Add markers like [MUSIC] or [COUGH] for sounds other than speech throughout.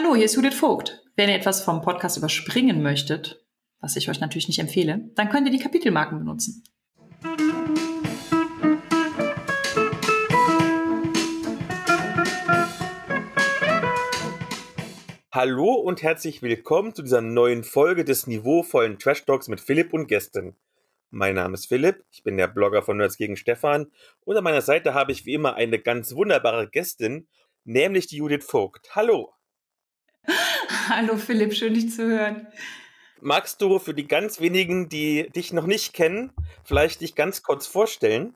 Hallo, hier ist Judith Vogt. Wenn ihr etwas vom Podcast überspringen möchtet, was ich euch natürlich nicht empfehle, dann könnt ihr die Kapitelmarken benutzen. Hallo und herzlich willkommen zu dieser neuen Folge des niveauvollen Trash Talks mit Philipp und Gästen. Mein Name ist Philipp, ich bin der Blogger von Nerds gegen Stefan und an meiner Seite habe ich wie immer eine ganz wunderbare Gästin, nämlich die Judith Vogt. Hallo! [LAUGHS] Hallo Philipp, schön dich zu hören. Magst du für die ganz wenigen, die dich noch nicht kennen, vielleicht dich ganz kurz vorstellen?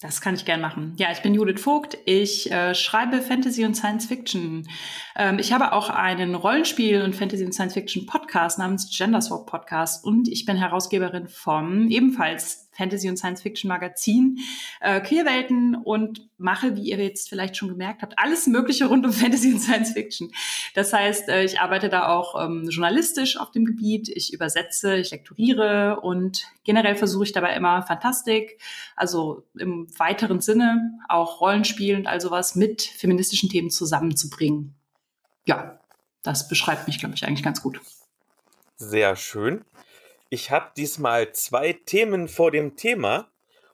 Das kann ich gern machen. Ja, ich bin Judith Vogt. Ich äh, schreibe Fantasy und Science Fiction. Ähm, ich habe auch einen Rollenspiel- und Fantasy und Science Fiction Podcast namens Genderswap Podcast und ich bin Herausgeberin vom ebenfalls Fantasy- und Science-Fiction-Magazin, äh, Queerwelten und mache, wie ihr jetzt vielleicht schon gemerkt habt, alles Mögliche rund um Fantasy und Science-Fiction. Das heißt, äh, ich arbeite da auch ähm, journalistisch auf dem Gebiet, ich übersetze, ich lektoriere und generell versuche ich dabei immer Fantastik, also im weiteren Sinne auch Rollenspiel und all sowas mit feministischen Themen zusammenzubringen. Ja, das beschreibt mich, glaube ich, eigentlich ganz gut. Sehr schön. Ich habe diesmal zwei Themen vor dem Thema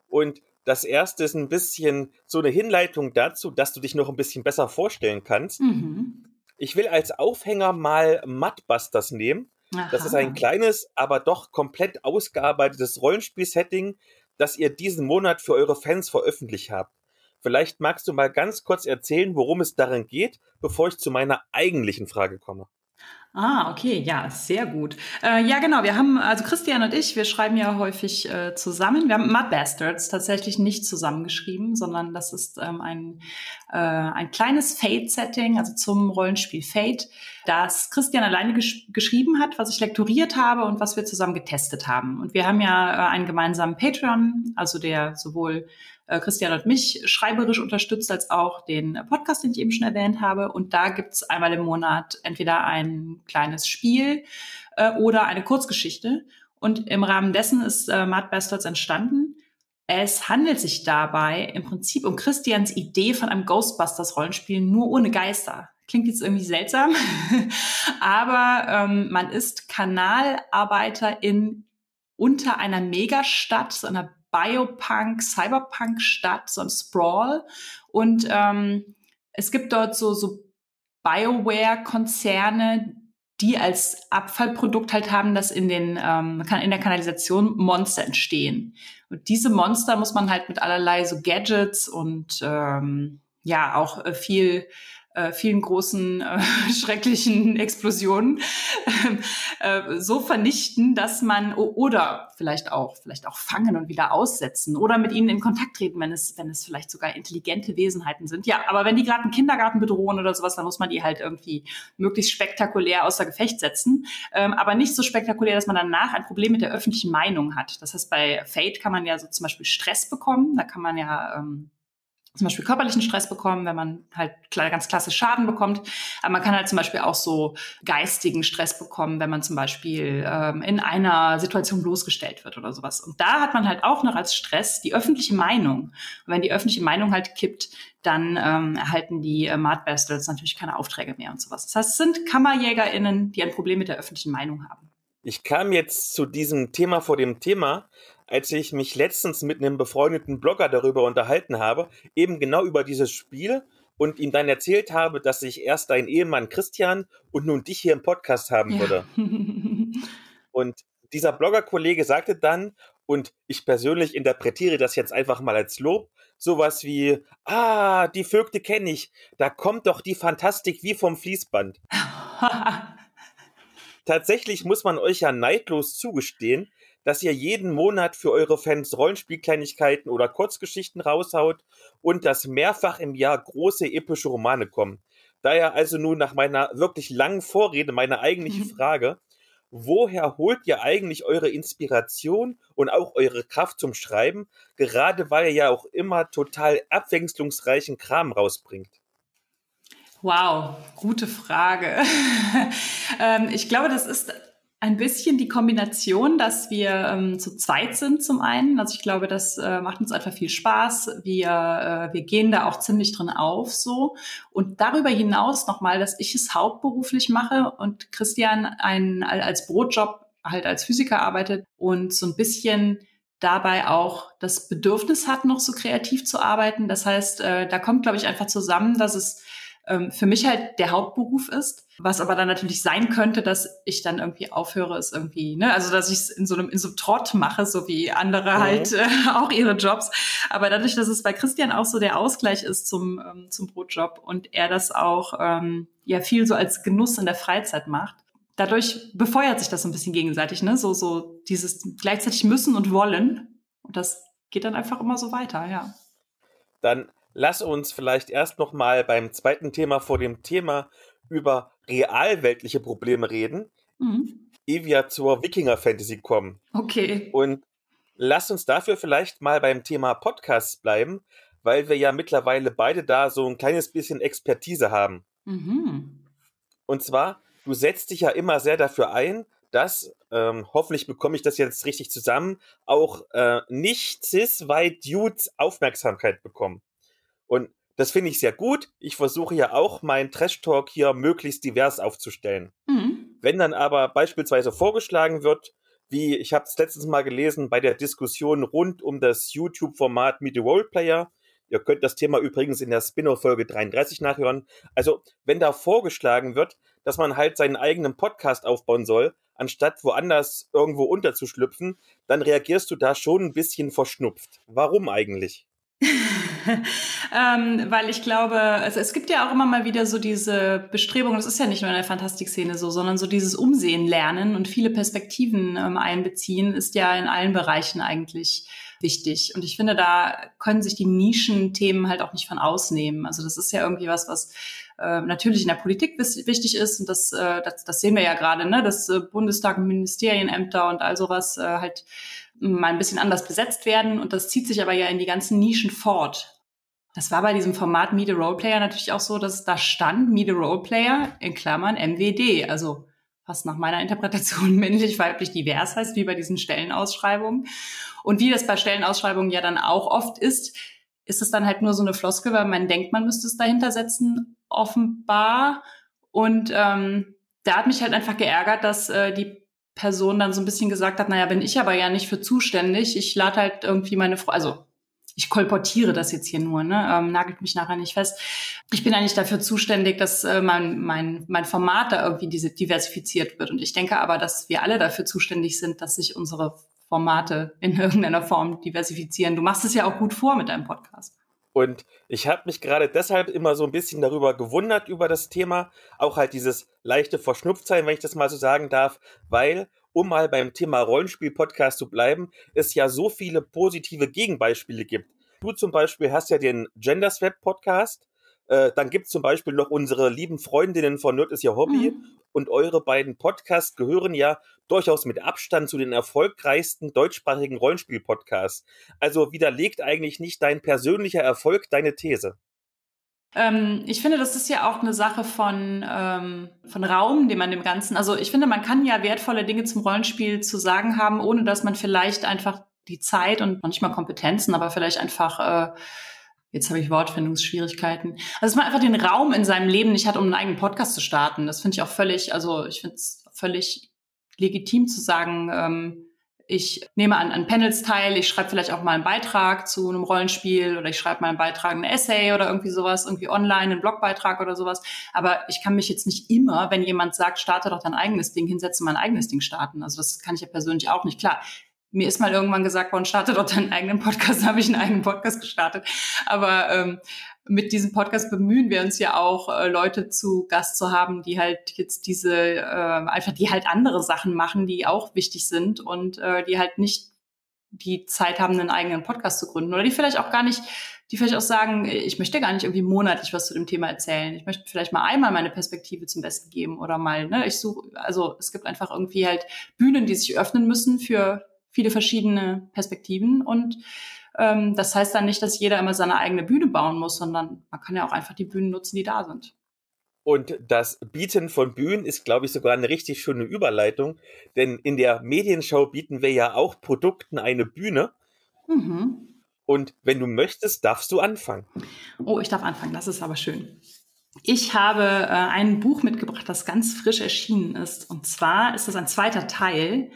und das erste ist ein bisschen so eine Hinleitung dazu, dass du dich noch ein bisschen besser vorstellen kannst. Mhm. Ich will als Aufhänger mal Mudbusters nehmen. Aha. Das ist ein kleines, aber doch komplett ausgearbeitetes Rollenspiel-Setting, das ihr diesen Monat für eure Fans veröffentlicht habt. Vielleicht magst du mal ganz kurz erzählen, worum es darin geht, bevor ich zu meiner eigentlichen Frage komme. Ah, okay, ja, sehr gut. Äh, ja, genau, wir haben, also Christian und ich, wir schreiben ja häufig äh, zusammen. Wir haben Mud Bastards tatsächlich nicht zusammengeschrieben, sondern das ist ähm, ein, äh, ein kleines Fate-Setting, also zum Rollenspiel Fate, das Christian alleine gesch geschrieben hat, was ich lektoriert habe und was wir zusammen getestet haben. Und wir haben ja äh, einen gemeinsamen Patreon, also der sowohl Christian und mich schreiberisch unterstützt, als auch den Podcast, den ich eben schon erwähnt habe. Und da gibt's einmal im Monat entweder ein kleines Spiel äh, oder eine Kurzgeschichte. Und im Rahmen dessen ist äh, Mad Bastards entstanden. Es handelt sich dabei im Prinzip um Christians Idee von einem Ghostbusters-Rollenspiel nur ohne Geister. Klingt jetzt irgendwie seltsam, [LAUGHS] aber ähm, man ist Kanalarbeiter in unter einer Megastadt, so einer Biopunk, Cyberpunk-Stadt, so ein Sprawl. Und ähm, es gibt dort so, so Bioware-Konzerne, die als Abfallprodukt halt haben, dass in den ähm, in der Kanalisation Monster entstehen. Und diese Monster muss man halt mit allerlei so Gadgets und ähm, ja auch äh, viel äh, vielen großen äh, [LAUGHS] schrecklichen Explosionen äh, so vernichten, dass man oder vielleicht auch vielleicht auch fangen und wieder aussetzen oder mit ihnen in Kontakt treten, wenn es wenn es vielleicht sogar intelligente Wesenheiten sind. Ja, aber wenn die gerade einen Kindergarten bedrohen oder sowas, dann muss man die halt irgendwie möglichst spektakulär außer Gefecht setzen, ähm, aber nicht so spektakulär, dass man danach ein Problem mit der öffentlichen Meinung hat. Das heißt, bei Fate kann man ja so zum Beispiel Stress bekommen, da kann man ja ähm, zum Beispiel körperlichen Stress bekommen, wenn man halt ganz klassisch Schaden bekommt. Aber man kann halt zum Beispiel auch so geistigen Stress bekommen, wenn man zum Beispiel ähm, in einer Situation bloßgestellt wird oder sowas. Und da hat man halt auch noch als Stress die öffentliche Meinung. Und wenn die öffentliche Meinung halt kippt, dann ähm, erhalten die äh, Mad Bastards natürlich keine Aufträge mehr und sowas. Das heißt, es sind KammerjägerInnen, die ein Problem mit der öffentlichen Meinung haben. Ich kam jetzt zu diesem Thema vor dem Thema, als ich mich letztens mit einem befreundeten Blogger darüber unterhalten habe, eben genau über dieses Spiel und ihm dann erzählt habe, dass ich erst deinen Ehemann Christian und nun dich hier im Podcast haben ja. würde. [LAUGHS] und dieser Blogger-Kollege sagte dann, und ich persönlich interpretiere das jetzt einfach mal als Lob, sowas wie, ah, die Vögte kenne ich, da kommt doch die Fantastik wie vom Fließband. [LAUGHS] Tatsächlich muss man euch ja neidlos zugestehen, dass ihr jeden Monat für eure Fans Rollenspielkleinigkeiten oder Kurzgeschichten raushaut und dass mehrfach im Jahr große epische Romane kommen. Daher also nun nach meiner wirklich langen Vorrede meine eigentliche mhm. Frage. Woher holt ihr eigentlich eure Inspiration und auch eure Kraft zum Schreiben, gerade weil ihr ja auch immer total abwechslungsreichen Kram rausbringt? Wow, gute Frage. [LAUGHS] ähm, ich glaube, das ist ein bisschen die Kombination, dass wir ähm, zu zweit sind zum einen. Also ich glaube, das äh, macht uns einfach viel Spaß. Wir, äh, wir gehen da auch ziemlich drin auf so. Und darüber hinaus nochmal, dass ich es hauptberuflich mache und Christian ein, als Brotjob halt als Physiker arbeitet und so ein bisschen dabei auch das Bedürfnis hat, noch so kreativ zu arbeiten. Das heißt, äh, da kommt, glaube ich, einfach zusammen, dass es ähm, für mich halt der Hauptberuf ist. Was aber dann natürlich sein könnte, dass ich dann irgendwie aufhöre, ist irgendwie, ne, also dass ich es in so einem in so einem Trott mache, so wie andere mhm. halt äh, [LAUGHS] auch ihre Jobs. Aber dadurch, dass es bei Christian auch so der Ausgleich ist zum ähm, zum Brotjob und er das auch ähm, ja viel so als Genuss in der Freizeit macht, dadurch befeuert sich das so ein bisschen gegenseitig, ne? So, so dieses gleichzeitig müssen und wollen. Und das geht dann einfach immer so weiter, ja. Dann lass uns vielleicht erst noch mal beim zweiten Thema vor dem Thema über realweltliche Probleme reden, mhm. ehe wir zur Wikinger-Fantasy kommen. Okay. Und lass uns dafür vielleicht mal beim Thema Podcasts bleiben, weil wir ja mittlerweile beide da so ein kleines bisschen Expertise haben. Mhm. Und zwar, du setzt dich ja immer sehr dafür ein, dass, ähm, hoffentlich bekomme ich das jetzt richtig zusammen, auch äh, nicht cis-white Dudes Aufmerksamkeit bekommen. Und das finde ich sehr gut. Ich versuche ja auch meinen Trash-Talk hier möglichst divers aufzustellen. Mhm. Wenn dann aber beispielsweise vorgeschlagen wird, wie ich habe es letztens mal gelesen bei der Diskussion rund um das YouTube-Format Meet the Roleplayer. Ihr könnt das Thema übrigens in der Spin-off-Folge 33 nachhören. Also, wenn da vorgeschlagen wird, dass man halt seinen eigenen Podcast aufbauen soll, anstatt woanders irgendwo unterzuschlüpfen, dann reagierst du da schon ein bisschen verschnupft. Warum eigentlich? [LAUGHS] ähm, weil ich glaube, also es gibt ja auch immer mal wieder so diese Bestrebung, das ist ja nicht nur in der Fantastikszene so, sondern so dieses Umsehen lernen und viele Perspektiven ähm, einbeziehen, ist ja in allen Bereichen eigentlich wichtig. Und ich finde, da können sich die Nischenthemen halt auch nicht von ausnehmen. Also das ist ja irgendwie was, was äh, natürlich in der Politik wichtig ist. Und das, äh, das, das sehen wir ja gerade, ne? dass äh, Bundestag und Ministerienämter und all sowas äh, halt mal ein bisschen anders besetzt werden. Und das zieht sich aber ja in die ganzen Nischen fort. Das war bei diesem Format Meet a Roleplayer natürlich auch so, dass da stand Meet a Roleplayer in Klammern MWD, also was nach meiner Interpretation [LAUGHS] männlich, weiblich, divers heißt, wie bei diesen Stellenausschreibungen. Und wie das bei Stellenausschreibungen ja dann auch oft ist, ist es dann halt nur so eine Floskel, weil man denkt, man müsste es dahinter setzen, offenbar. Und ähm, da hat mich halt einfach geärgert, dass äh, die Person dann so ein bisschen gesagt hat, naja, bin ich aber ja nicht für zuständig. Ich lade halt irgendwie meine Frau, also ich kolportiere das jetzt hier nur, ne? Ähm, nagelt mich nachher nicht fest. Ich bin eigentlich dafür zuständig, dass äh, mein, mein, mein Format da irgendwie diese diversifiziert wird. Und ich denke aber, dass wir alle dafür zuständig sind, dass sich unsere Formate in irgendeiner Form diversifizieren. Du machst es ja auch gut vor mit deinem Podcast. Und ich habe mich gerade deshalb immer so ein bisschen darüber gewundert, über das Thema. Auch halt dieses leichte Verschnupftsein, wenn ich das mal so sagen darf, weil, um mal beim Thema Rollenspiel-Podcast zu bleiben, es ja so viele positive Gegenbeispiele gibt. Du zum Beispiel hast ja den Genderswap-Podcast. Äh, dann gibt es zum Beispiel noch unsere lieben Freundinnen von Nerd ist Ihr Hobby. Mhm. Und eure beiden Podcasts gehören ja durchaus mit Abstand zu den erfolgreichsten deutschsprachigen Rollenspiel-Podcasts. Also widerlegt eigentlich nicht dein persönlicher Erfolg deine These. Ähm, ich finde, das ist ja auch eine Sache von, ähm, von Raum, den man dem Ganzen, also ich finde, man kann ja wertvolle Dinge zum Rollenspiel zu sagen haben, ohne dass man vielleicht einfach die Zeit und manchmal Kompetenzen, aber vielleicht einfach, äh, jetzt habe ich Wortfindungsschwierigkeiten, also dass man einfach den Raum in seinem Leben nicht hat, um einen eigenen Podcast zu starten. Das finde ich auch völlig, also ich finde es völlig legitim zu sagen, ähm, ich nehme an, an Panels teil, ich schreibe vielleicht auch mal einen Beitrag zu einem Rollenspiel oder ich schreibe mal einen Beitrag, ein Essay oder irgendwie sowas, irgendwie online, einen Blogbeitrag oder sowas. Aber ich kann mich jetzt nicht immer, wenn jemand sagt, starte doch dein eigenes Ding, hinsetzen, mein eigenes Ding starten. Also das kann ich ja persönlich auch nicht. Klar, mir ist mal irgendwann gesagt worden, starte doch deinen eigenen Podcast, [LAUGHS] habe ich einen eigenen Podcast gestartet. Aber ähm, mit diesem Podcast bemühen wir uns ja auch, äh, Leute zu Gast zu haben, die halt jetzt diese, äh, einfach die halt andere Sachen machen, die auch wichtig sind und äh, die halt nicht die Zeit haben, einen eigenen Podcast zu gründen. Oder die vielleicht auch gar nicht, die vielleicht auch sagen, ich möchte gar nicht irgendwie monatlich was zu dem Thema erzählen. Ich möchte vielleicht mal einmal meine Perspektive zum Besten geben oder mal, ne, ich suche, also es gibt einfach irgendwie halt Bühnen, die sich öffnen müssen für viele verschiedene Perspektiven und ähm, das heißt dann nicht, dass jeder immer seine eigene Bühne bauen muss, sondern man kann ja auch einfach die Bühnen nutzen, die da sind. Und das Bieten von Bühnen ist, glaube ich, sogar eine richtig schöne Überleitung, denn in der Medienschau bieten wir ja auch Produkten eine Bühne. Mhm. Und wenn du möchtest, darfst du anfangen. Oh, ich darf anfangen, das ist aber schön. Ich habe äh, ein Buch mitgebracht, das ganz frisch erschienen ist. Und zwar ist das ein zweiter Teil.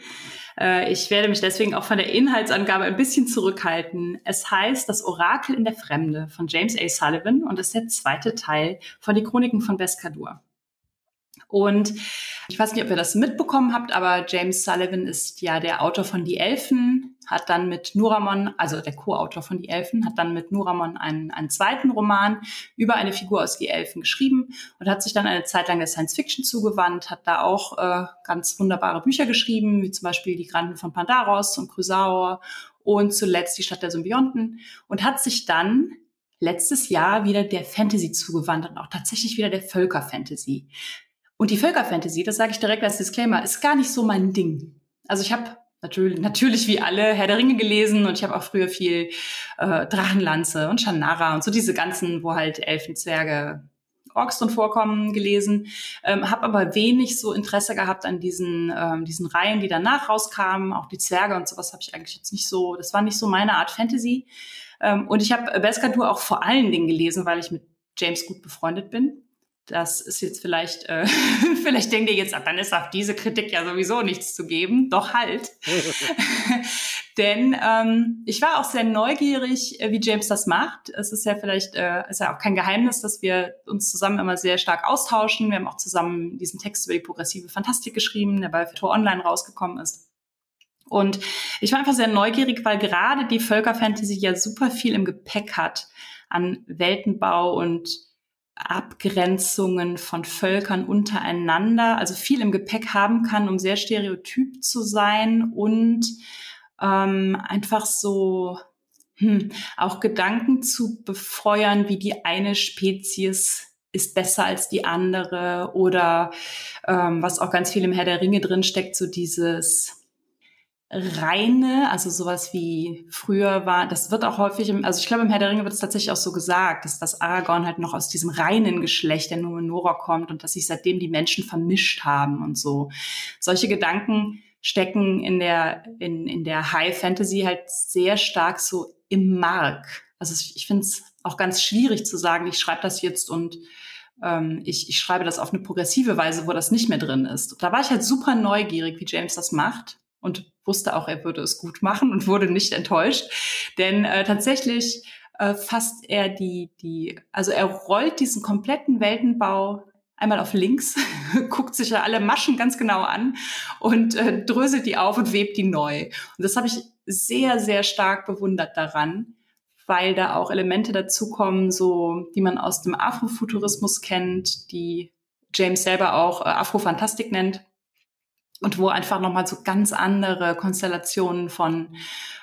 Äh, ich werde mich deswegen auch von der Inhaltsangabe ein bisschen zurückhalten. Es heißt Das Orakel in der Fremde von James A. Sullivan und ist der zweite Teil von Die Chroniken von Beskadur. Und ich weiß nicht, ob ihr das mitbekommen habt, aber James Sullivan ist ja der Autor von Die Elfen, hat dann mit Nuramon, also der Co-Autor von Die Elfen, hat dann mit Nuramon einen, einen zweiten Roman über eine Figur aus Die Elfen geschrieben und hat sich dann eine Zeit lang der Science Fiction zugewandt, hat da auch äh, ganz wunderbare Bücher geschrieben, wie zum Beispiel Die Granden von Pandaros und Chrysaor und zuletzt Die Stadt der Symbionten und hat sich dann letztes Jahr wieder der Fantasy zugewandt und auch tatsächlich wieder der Völkerfantasy. Und die Völkerfantasy, das sage ich direkt als Disclaimer, ist gar nicht so mein Ding. Also ich habe natürlich, [LAUGHS] natürlich wie alle Herr der Ringe gelesen und ich habe auch früher viel äh, Drachenlanze und Shannara und so diese ganzen, wo halt Elfen, Zwerge, Orks und vorkommen gelesen, ähm, habe aber wenig so Interesse gehabt an diesen ähm, diesen Reihen, die danach rauskamen, auch die Zwerge und sowas habe ich eigentlich jetzt nicht so, das war nicht so meine Art Fantasy. Ähm, und ich habe Beskadur auch vor allen Dingen gelesen, weil ich mit James gut befreundet bin. Das ist jetzt vielleicht, äh, [LAUGHS] vielleicht denkt ihr jetzt, ach, dann ist auf diese Kritik ja sowieso nichts zu geben. Doch halt. [LAUGHS] [LAUGHS] Denn ähm, ich war auch sehr neugierig, äh, wie James das macht. Es ist ja vielleicht, äh, ist ja auch kein Geheimnis, dass wir uns zusammen immer sehr stark austauschen. Wir haben auch zusammen diesen Text über die progressive Fantastik geschrieben, der bei Tor Online rausgekommen ist. Und ich war einfach sehr neugierig, weil gerade die Völkerfantasy ja super viel im Gepäck hat an Weltenbau und Abgrenzungen von Völkern untereinander, also viel im Gepäck haben kann, um sehr stereotyp zu sein und ähm, einfach so hm, auch Gedanken zu befeuern, wie die eine Spezies ist besser als die andere oder ähm, was auch ganz viel im Herr der Ringe drin steckt, so dieses reine, also sowas wie früher war, das wird auch häufig, im, also ich glaube im Herr der Ringe wird es tatsächlich auch so gesagt, dass das Aragorn halt noch aus diesem reinen Geschlecht der Numenora kommt und dass sich seitdem die Menschen vermischt haben und so. Solche Gedanken stecken in der, in, in der High Fantasy halt sehr stark so im Mark. Also ich finde es auch ganz schwierig zu sagen, ich schreibe das jetzt und ähm, ich, ich schreibe das auf eine progressive Weise, wo das nicht mehr drin ist. Da war ich halt super neugierig, wie James das macht und wusste auch, er würde es gut machen und wurde nicht enttäuscht. Denn äh, tatsächlich äh, fasst er die, die, also er rollt diesen kompletten Weltenbau einmal auf links, [LAUGHS] guckt sich ja alle Maschen ganz genau an und äh, dröselt die auf und webt die neu. Und das habe ich sehr, sehr stark bewundert daran, weil da auch Elemente dazukommen, so die man aus dem Afrofuturismus kennt, die James selber auch äh, Afrofantastik nennt und wo einfach nochmal so ganz andere Konstellationen von,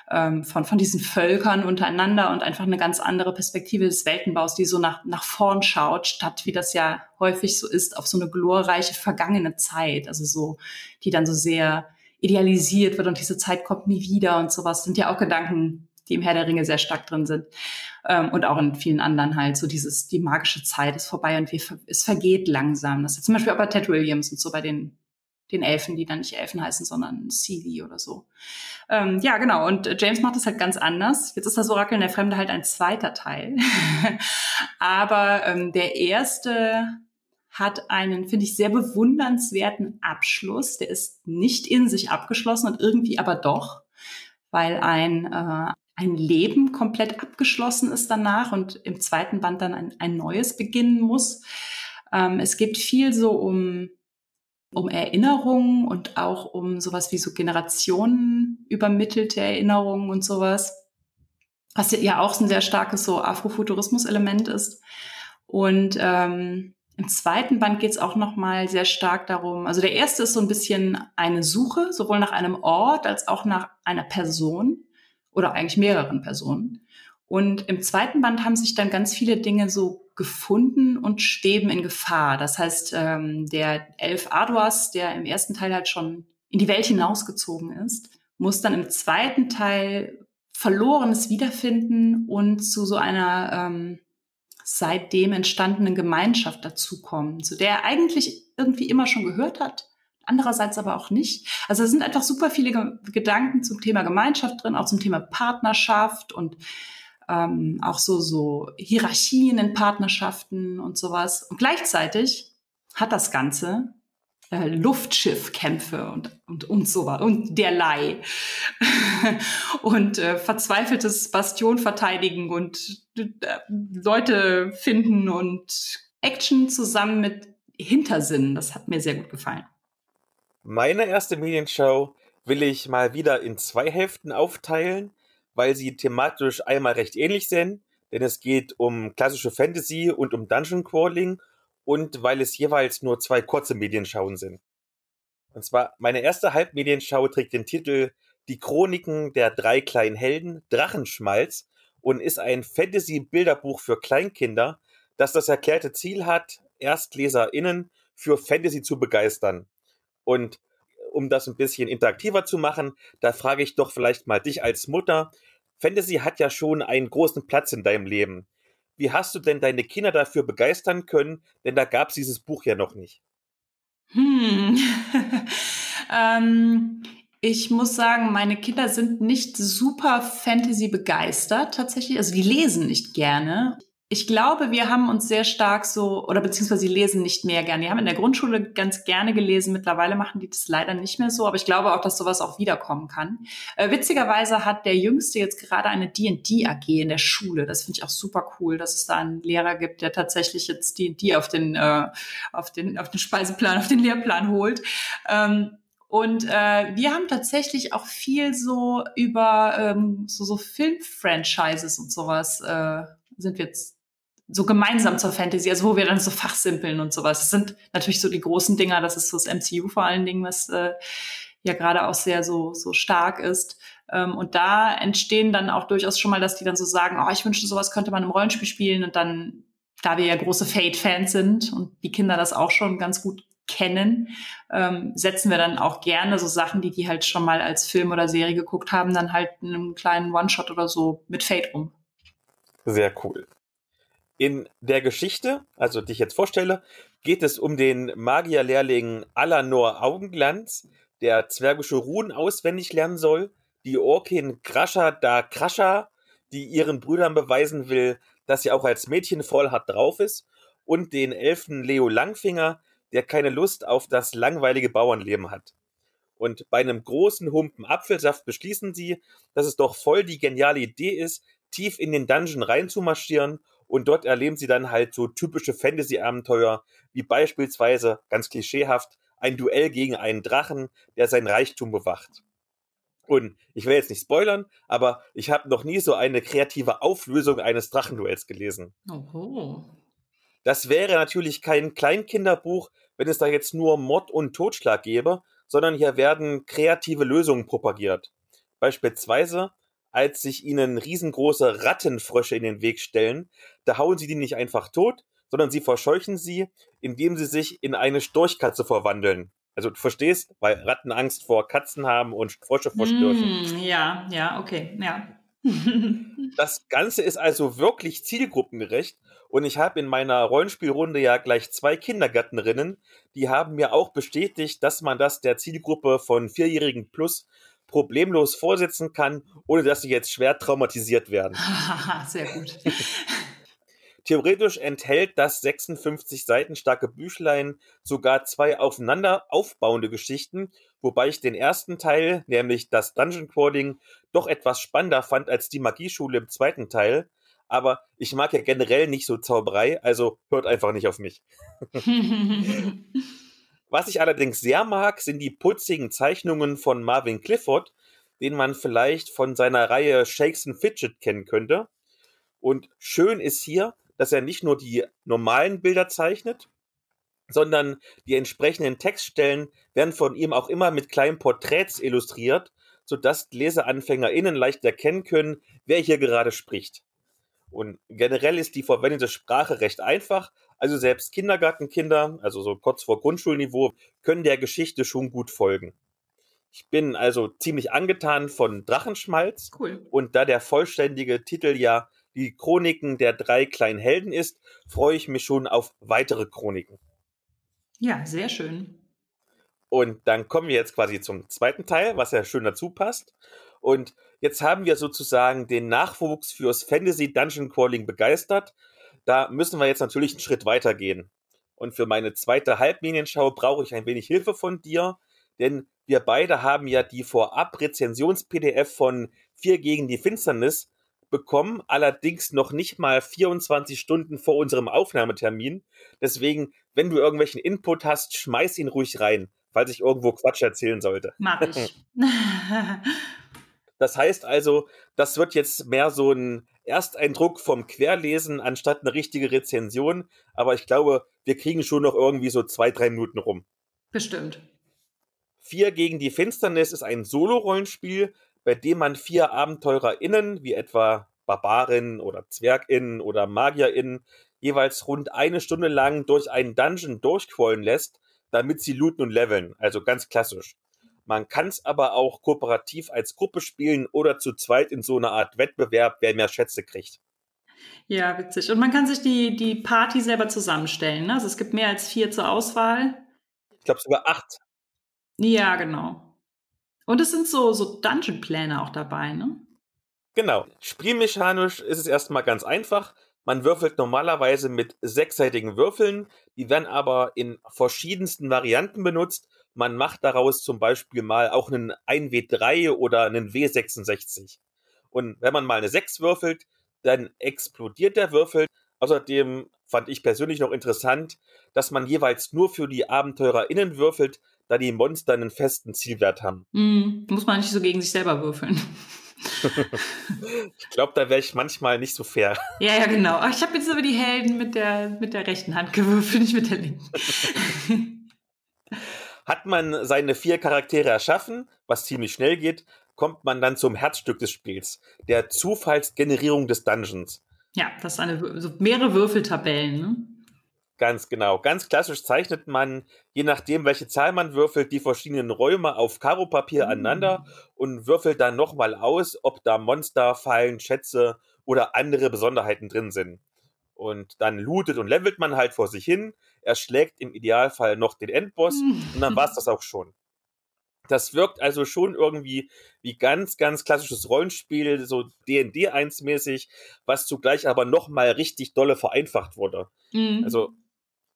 ähm, von, von diesen Völkern untereinander und einfach eine ganz andere Perspektive des Weltenbaus, die so nach, nach vorn schaut, statt wie das ja häufig so ist, auf so eine glorreiche vergangene Zeit, also so, die dann so sehr idealisiert wird und diese Zeit kommt nie wieder und sowas, sind ja auch Gedanken, die im Herr der Ringe sehr stark drin sind. Ähm, und auch in vielen anderen halt, so dieses, die magische Zeit ist vorbei und wir, es vergeht langsam. Das ist zum Beispiel auch bei Ted Williams und so bei den den Elfen, die dann nicht Elfen heißen, sondern Seelie oder so. Ähm, ja, genau. Und James macht das halt ganz anders. Jetzt ist das Orakel in der Fremde halt ein zweiter Teil. [LAUGHS] Aber ähm, der erste hat einen, finde ich, sehr bewundernswerten Abschluss. Der ist nicht in sich abgeschlossen und irgendwie aber doch, weil ein, äh, ein Leben komplett abgeschlossen ist danach und im zweiten Band dann ein, ein neues beginnen muss. Ähm, es geht viel so um um Erinnerungen und auch um sowas wie so Generationen übermittelte Erinnerungen und sowas. Was ja auch ein sehr starkes so Afrofuturismus-Element ist. Und ähm, im zweiten Band geht es auch noch mal sehr stark darum. Also der erste ist so ein bisschen eine Suche, sowohl nach einem Ort als auch nach einer Person oder eigentlich mehreren Personen. Und im zweiten Band haben sich dann ganz viele Dinge so gefunden und steben in Gefahr. Das heißt, ähm, der Elf Aduas, der im ersten Teil halt schon in die Welt hinausgezogen ist, muss dann im zweiten Teil Verlorenes wiederfinden und zu so einer, ähm, seitdem entstandene Gemeinschaft dazukommen, zu der er eigentlich irgendwie immer schon gehört hat, andererseits aber auch nicht. Also es sind einfach super viele Ge Gedanken zum Thema Gemeinschaft drin, auch zum Thema Partnerschaft und ähm, auch so, so Hierarchien in Partnerschaften und sowas. Und gleichzeitig hat das Ganze äh, Luftschiffkämpfe und, und, und so und derlei. [LAUGHS] und äh, verzweifeltes Bastion verteidigen und äh, Leute finden und Action zusammen mit Hintersinn. Das hat mir sehr gut gefallen. Meine erste Medienshow will ich mal wieder in zwei Hälften aufteilen, weil sie thematisch einmal recht ähnlich sind, denn es geht um klassische Fantasy und um Dungeon Crawling und weil es jeweils nur zwei kurze Medienschauen sind. Und zwar meine erste Halbmedienschau trägt den Titel Die Chroniken der drei kleinen Helden Drachenschmalz und ist ein Fantasy-Bilderbuch für Kleinkinder, das das erklärte Ziel hat, ErstleserInnen für Fantasy zu begeistern. Und um das ein bisschen interaktiver zu machen, da frage ich doch vielleicht mal dich als Mutter. Fantasy hat ja schon einen großen Platz in deinem Leben. Wie hast du denn deine Kinder dafür begeistern können? Denn da gab es dieses Buch ja noch nicht. Hm. [LAUGHS] ähm, ich muss sagen, meine Kinder sind nicht super Fantasy begeistert tatsächlich. Also die lesen nicht gerne. Ich glaube, wir haben uns sehr stark so, oder beziehungsweise sie lesen nicht mehr gerne. Die haben in der Grundschule ganz gerne gelesen. Mittlerweile machen die das leider nicht mehr so. Aber ich glaube auch, dass sowas auch wiederkommen kann. Äh, witzigerweise hat der Jüngste jetzt gerade eine D&D AG in der Schule. Das finde ich auch super cool, dass es da einen Lehrer gibt, der tatsächlich jetzt D&D auf den, äh, auf den, auf den Speiseplan, auf den Lehrplan holt. Ähm, und äh, wir haben tatsächlich auch viel so über ähm, so, so Film-Franchises und sowas äh, sind wir jetzt so gemeinsam zur Fantasy, also wo wir dann so fachsimpeln und sowas. Das sind natürlich so die großen Dinger, das ist so das MCU vor allen Dingen, was äh, ja gerade auch sehr so, so stark ist. Ähm, und da entstehen dann auch durchaus schon mal, dass die dann so sagen, oh, ich wünschte, sowas könnte man im Rollenspiel spielen und dann, da wir ja große Fate-Fans sind und die Kinder das auch schon ganz gut kennen, ähm, setzen wir dann auch gerne so Sachen, die die halt schon mal als Film oder Serie geguckt haben, dann halt in einem kleinen One-Shot oder so mit Fate um. Sehr cool. In der Geschichte, also die ich jetzt vorstelle, geht es um den Magierlehrling Alanor Augenglanz, der zwergische Runen auswendig lernen soll, die Orkin Krascha da Krascha, die ihren Brüdern beweisen will, dass sie auch als Mädchen voll hart drauf ist, und den Elfen Leo Langfinger, der keine Lust auf das langweilige Bauernleben hat. Und bei einem großen Humpen Apfelsaft beschließen sie, dass es doch voll die geniale Idee ist, tief in den Dungeon reinzumarschieren und dort erleben sie dann halt so typische Fantasy-Abenteuer, wie beispielsweise, ganz klischeehaft, ein Duell gegen einen Drachen, der sein Reichtum bewacht. Und ich will jetzt nicht spoilern, aber ich habe noch nie so eine kreative Auflösung eines Drachenduells gelesen. Oho. Das wäre natürlich kein Kleinkinderbuch, wenn es da jetzt nur Mord und Totschlag gäbe, sondern hier werden kreative Lösungen propagiert. Beispielsweise als sich ihnen riesengroße Rattenfrösche in den Weg stellen, da hauen sie die nicht einfach tot, sondern sie verscheuchen sie, indem sie sich in eine Storchkatze verwandeln. Also du verstehst, weil Ratten Angst vor Katzen haben und Frösche vor Störchen. Mm, ja, ja, okay, ja. [LAUGHS] das Ganze ist also wirklich zielgruppengerecht und ich habe in meiner Rollenspielrunde ja gleich zwei Kindergärtnerinnen, die haben mir auch bestätigt, dass man das der Zielgruppe von Vierjährigen plus problemlos vorsitzen kann, ohne dass sie jetzt schwer traumatisiert werden. Sehr gut. [LAUGHS] Theoretisch enthält das 56 Seiten starke Büchlein sogar zwei aufeinander aufbauende Geschichten, wobei ich den ersten Teil, nämlich das Dungeon Crawling, doch etwas spannender fand als die Magieschule im zweiten Teil. Aber ich mag ja generell nicht so Zauberei, also hört einfach nicht auf mich. [LAUGHS] [LAUGHS] Was ich allerdings sehr mag, sind die putzigen Zeichnungen von Marvin Clifford, den man vielleicht von seiner Reihe Shakes and Fidget kennen könnte. Und schön ist hier, dass er nicht nur die normalen Bilder zeichnet, sondern die entsprechenden Textstellen werden von ihm auch immer mit kleinen Porträts illustriert, sodass LeseanfängerInnen leicht erkennen können, wer hier gerade spricht. Und generell ist die verwendete Sprache recht einfach. Also selbst Kindergartenkinder, also so kurz vor Grundschulniveau, können der Geschichte schon gut folgen. Ich bin also ziemlich angetan von Drachenschmalz. Cool. Und da der vollständige Titel ja die Chroniken der drei kleinen Helden ist, freue ich mich schon auf weitere Chroniken. Ja, sehr schön. Und dann kommen wir jetzt quasi zum zweiten Teil, was ja schön dazu passt. Und jetzt haben wir sozusagen den Nachwuchs fürs Fantasy Dungeon Crawling begeistert. Da müssen wir jetzt natürlich einen Schritt weiter gehen. Und für meine zweite Halbminienschau brauche ich ein wenig Hilfe von dir, denn wir beide haben ja die Vorab-Rezensions-PDF von Vier gegen die Finsternis bekommen, allerdings noch nicht mal 24 Stunden vor unserem Aufnahmetermin. Deswegen, wenn du irgendwelchen Input hast, schmeiß ihn ruhig rein, falls ich irgendwo Quatsch erzählen sollte. Mach ich. [LAUGHS] [LAUGHS] das heißt also, das wird jetzt mehr so ein Ersteindruck vom Querlesen anstatt eine richtige Rezension. Aber ich glaube, wir kriegen schon noch irgendwie so zwei, drei Minuten rum. Bestimmt. Vier gegen die Finsternis ist ein Solo-Rollenspiel, bei dem man vier AbenteurerInnen, wie etwa Barbarinnen oder ZwergInnen oder MagierInnen, jeweils rund eine Stunde lang durch einen Dungeon durchquollen lässt, damit sie looten und leveln. Also ganz klassisch. Man kann es aber auch kooperativ als Gruppe spielen oder zu zweit in so einer Art Wettbewerb, wer mehr Schätze kriegt. Ja, witzig. Und man kann sich die, die Party selber zusammenstellen. Ne? Also es gibt mehr als vier zur Auswahl. Ich glaube sogar acht. Ja, genau. Und es sind so, so Dungeon-Pläne auch dabei, ne? Genau. Spielmechanisch ist es erstmal ganz einfach. Man würfelt normalerweise mit sechsseitigen Würfeln. Die werden aber in verschiedensten Varianten benutzt. Man macht daraus zum Beispiel mal auch einen 1W3 oder einen W66. Und wenn man mal eine 6 würfelt, dann explodiert der Würfel. Außerdem fand ich persönlich noch interessant, dass man jeweils nur für die AbenteurerInnen würfelt, da die Monster einen festen Zielwert haben. Mm, muss man nicht so gegen sich selber würfeln. ich glaube, da wäre ich manchmal nicht so fair. Ja, ja, genau. Ich habe jetzt aber die Helden mit der, mit der rechten Hand gewürfelt, nicht mit der linken. [LAUGHS] Hat man seine vier Charaktere erschaffen, was ziemlich schnell geht, kommt man dann zum Herzstück des Spiels, der Zufallsgenerierung des Dungeons. Ja, das ist eine, so mehrere Würfeltabellen, ne? Ganz genau. Ganz klassisch zeichnet man, je nachdem, welche Zahl man würfelt, die verschiedenen Räume auf Karopapier mhm. aneinander und würfelt dann nochmal aus, ob da Monster, Fallen, Schätze oder andere Besonderheiten drin sind. Und dann lootet und levelt man halt vor sich hin, erschlägt im Idealfall noch den Endboss mhm. und dann war's das auch schon. Das wirkt also schon irgendwie wie ganz, ganz klassisches Rollenspiel, so D&D 1-mäßig, was zugleich aber nochmal richtig dolle vereinfacht wurde. Mhm. Also